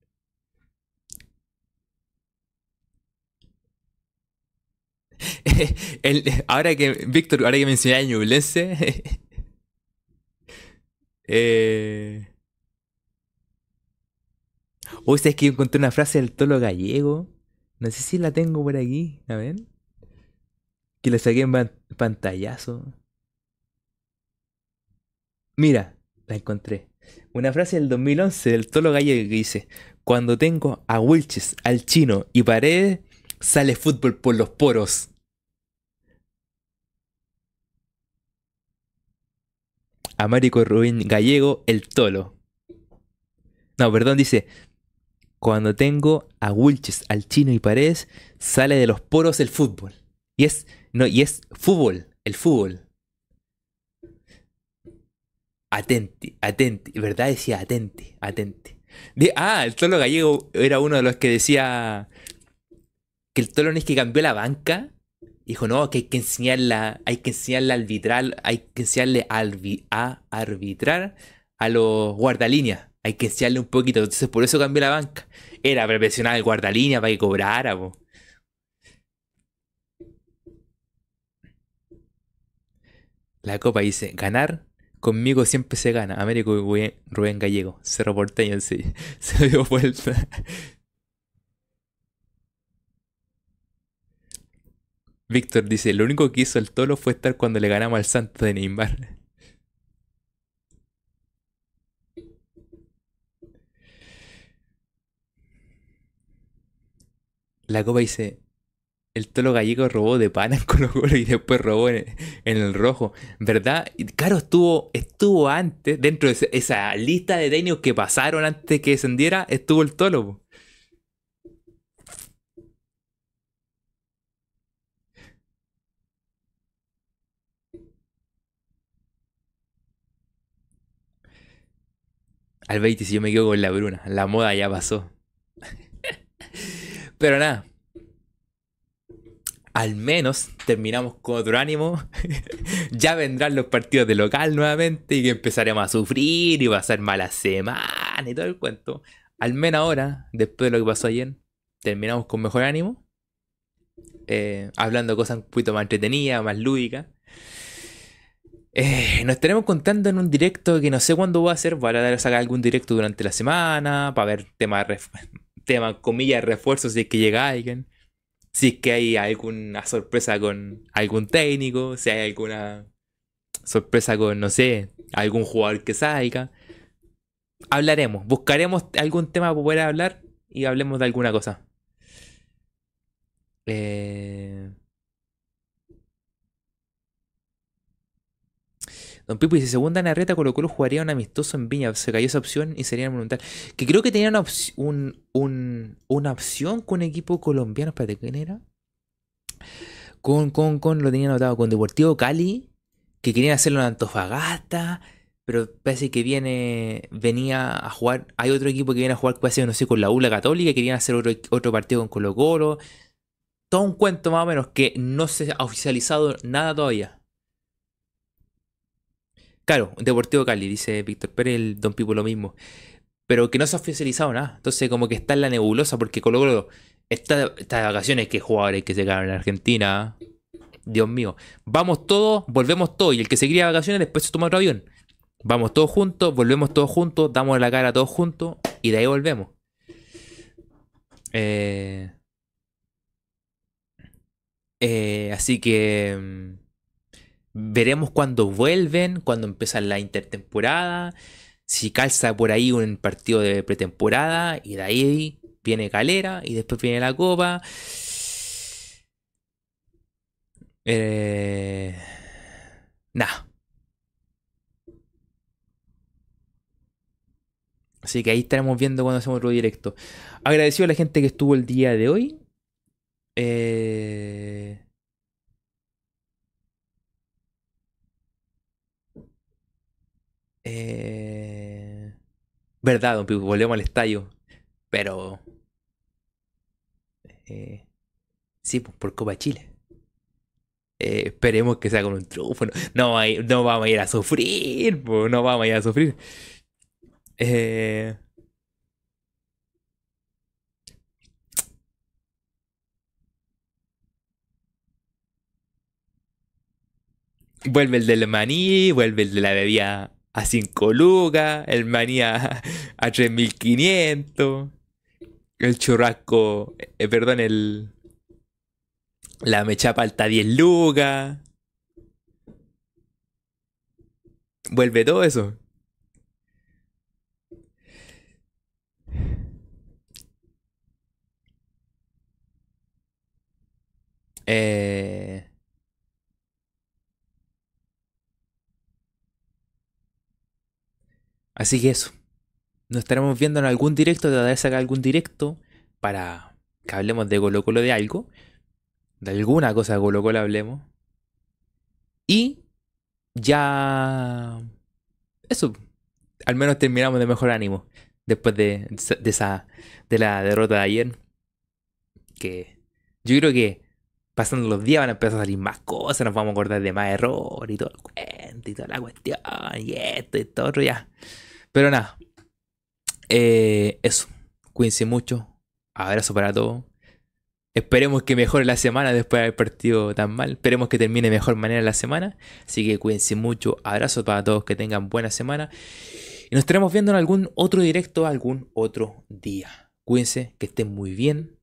[SPEAKER 1] ahora que, Víctor, ahora que mencioné a Ñublense. eh, Hoy sabes que encontré una frase del tolo gallego. No sé si la tengo por aquí. A ver. Que la saqué en pantallazo. Mira, la encontré. Una frase del 2011 del Tolo Gallego que dice: Cuando tengo a Wilches, al chino y Paredes, sale fútbol por los poros. Américo Rubén Gallego, el Tolo. No, perdón, dice: Cuando tengo a Wilches, al chino y Paredes, sale de los poros el fútbol. Y es, no, y es fútbol, el fútbol. Atenti, atenti, ¿verdad? Decía atenti, atenti. ah, el Tolo Gallego era uno de los que decía que el Tolo no es que cambió la banca. Dijo, no, que hay que enseñarla, hay que enseñarle a arbitrar, hay que enseñarle a, arbitrar a los guardalíneas. Hay que enseñarle un poquito. Entonces por eso cambió la banca. Era para presionar al guardalínea para que cobrara, La copa dice, ganar Conmigo siempre se gana. Américo Rubén Gallego. Cerro Porteño sí. Se dio vuelta. Víctor dice, lo único que hizo el Tolo fue estar cuando le ganamos al Santo de Neymar. La copa dice, el Tolo Gallego robó de pana en Colo Colo y después robó en, el rojo. ¿Verdad? Caro estuvo, estuvo antes, dentro de esa lista de técnicos que pasaron antes que descendiera, estuvo el Tolo. Al 20 si yo me quedo con la Bruna. La moda ya pasó. Pero nada. Al menos terminamos con otro ánimo. ya vendrán los partidos de local nuevamente y que empezaremos a sufrir y va a ser mala semana y todo el cuento. Al menos ahora, después de lo que pasó ayer, terminamos con mejor ánimo. Eh, hablando cosas un poquito más entretenidas, más lúdicas. Eh, nos estaremos contando en un directo que no sé cuándo va a ser. Voy a sacar algún directo durante la semana para ver temas, tema, comillas, refuerzos si es que llega alguien. Si es que hay alguna sorpresa con algún técnico, si hay alguna sorpresa con, no sé, algún jugador que salga. Hablaremos, buscaremos algún tema para poder hablar y hablemos de alguna cosa. Eh... Don Pipo dice, segunda Narreta Colo Colo jugaría un amistoso en Viña. Se cayó esa opción y sería voluntario. Que creo que tenían una, un, una opción con un equipo colombiano. Espérate, ¿quién era? Con, con, con, lo tenían anotado, con Deportivo Cali, que querían hacerlo en Antofagasta, pero parece que viene, venía a jugar, hay otro equipo que viene a jugar, parece, no sé, con la ULA Católica, querían hacer otro, otro partido con Colo Colo, todo un cuento más o menos que no se ha oficializado nada todavía. Claro, Deportivo Cali, dice Víctor Pérez, el Don Pipo lo mismo. Pero que no se ha oficializado nada. Entonces, como que está en la nebulosa, porque Colo Colo está, de vacaciones, que jugadores que se quedaron en Argentina. Dios mío. Vamos todos, volvemos todos. Y el que se quería de vacaciones, después se toma otro avión. Vamos todos juntos, volvemos todos juntos, damos la cara todos juntos y de ahí volvemos. Eh, eh, así que mm, Veremos cuándo vuelven, cuándo empieza la intertemporada, si calza por ahí un partido de pretemporada y de ahí viene Calera y después viene la Copa. Eh... Nada. Así que ahí estaremos viendo cuando hacemos otro directo. Agradecido a la gente que estuvo el día de hoy. Eh... Eh... Verdad, don Pipo, volvemos al estadio. Pero. Eh... Sí, pues, por Copa Chile. Eh, esperemos que sea con un triunfo. No, no, vamos a ir a sufrir, pues, no vamos a ir a sufrir. Eh... Vuelve el del maní, vuelve el de la bebida a 5 lucas, el maní a, 3500, el churrasco, eh, perdón, el... La mecha palta a 10 lucas. Vuelve todo eso. Eh... Así que eso. Nos estaremos viendo en algún directo. Te de sacar algún directo para que hablemos de Colo Colo de algo. De alguna cosa de Colo Colo hablemos. Y ya... Eso. Al menos terminamos de mejor ánimo. Después de, de esa... De la derrota de ayer. Que yo creo que pasando los días van a empezar a salir más cosas, nos vamos a acordar de más errores y todo el cuento y toda la cuestión, y esto y todo ya. Pero nada. Eh, eso. Cuídense mucho. Abrazo para todos. Esperemos que mejore la semana después de haber partido tan mal. Esperemos que termine de mejor manera la semana. Así que cuídense mucho. Abrazo para todos. Que tengan buena semana. Y nos estaremos viendo en algún otro directo algún otro día. Cuídense. Que estén muy bien.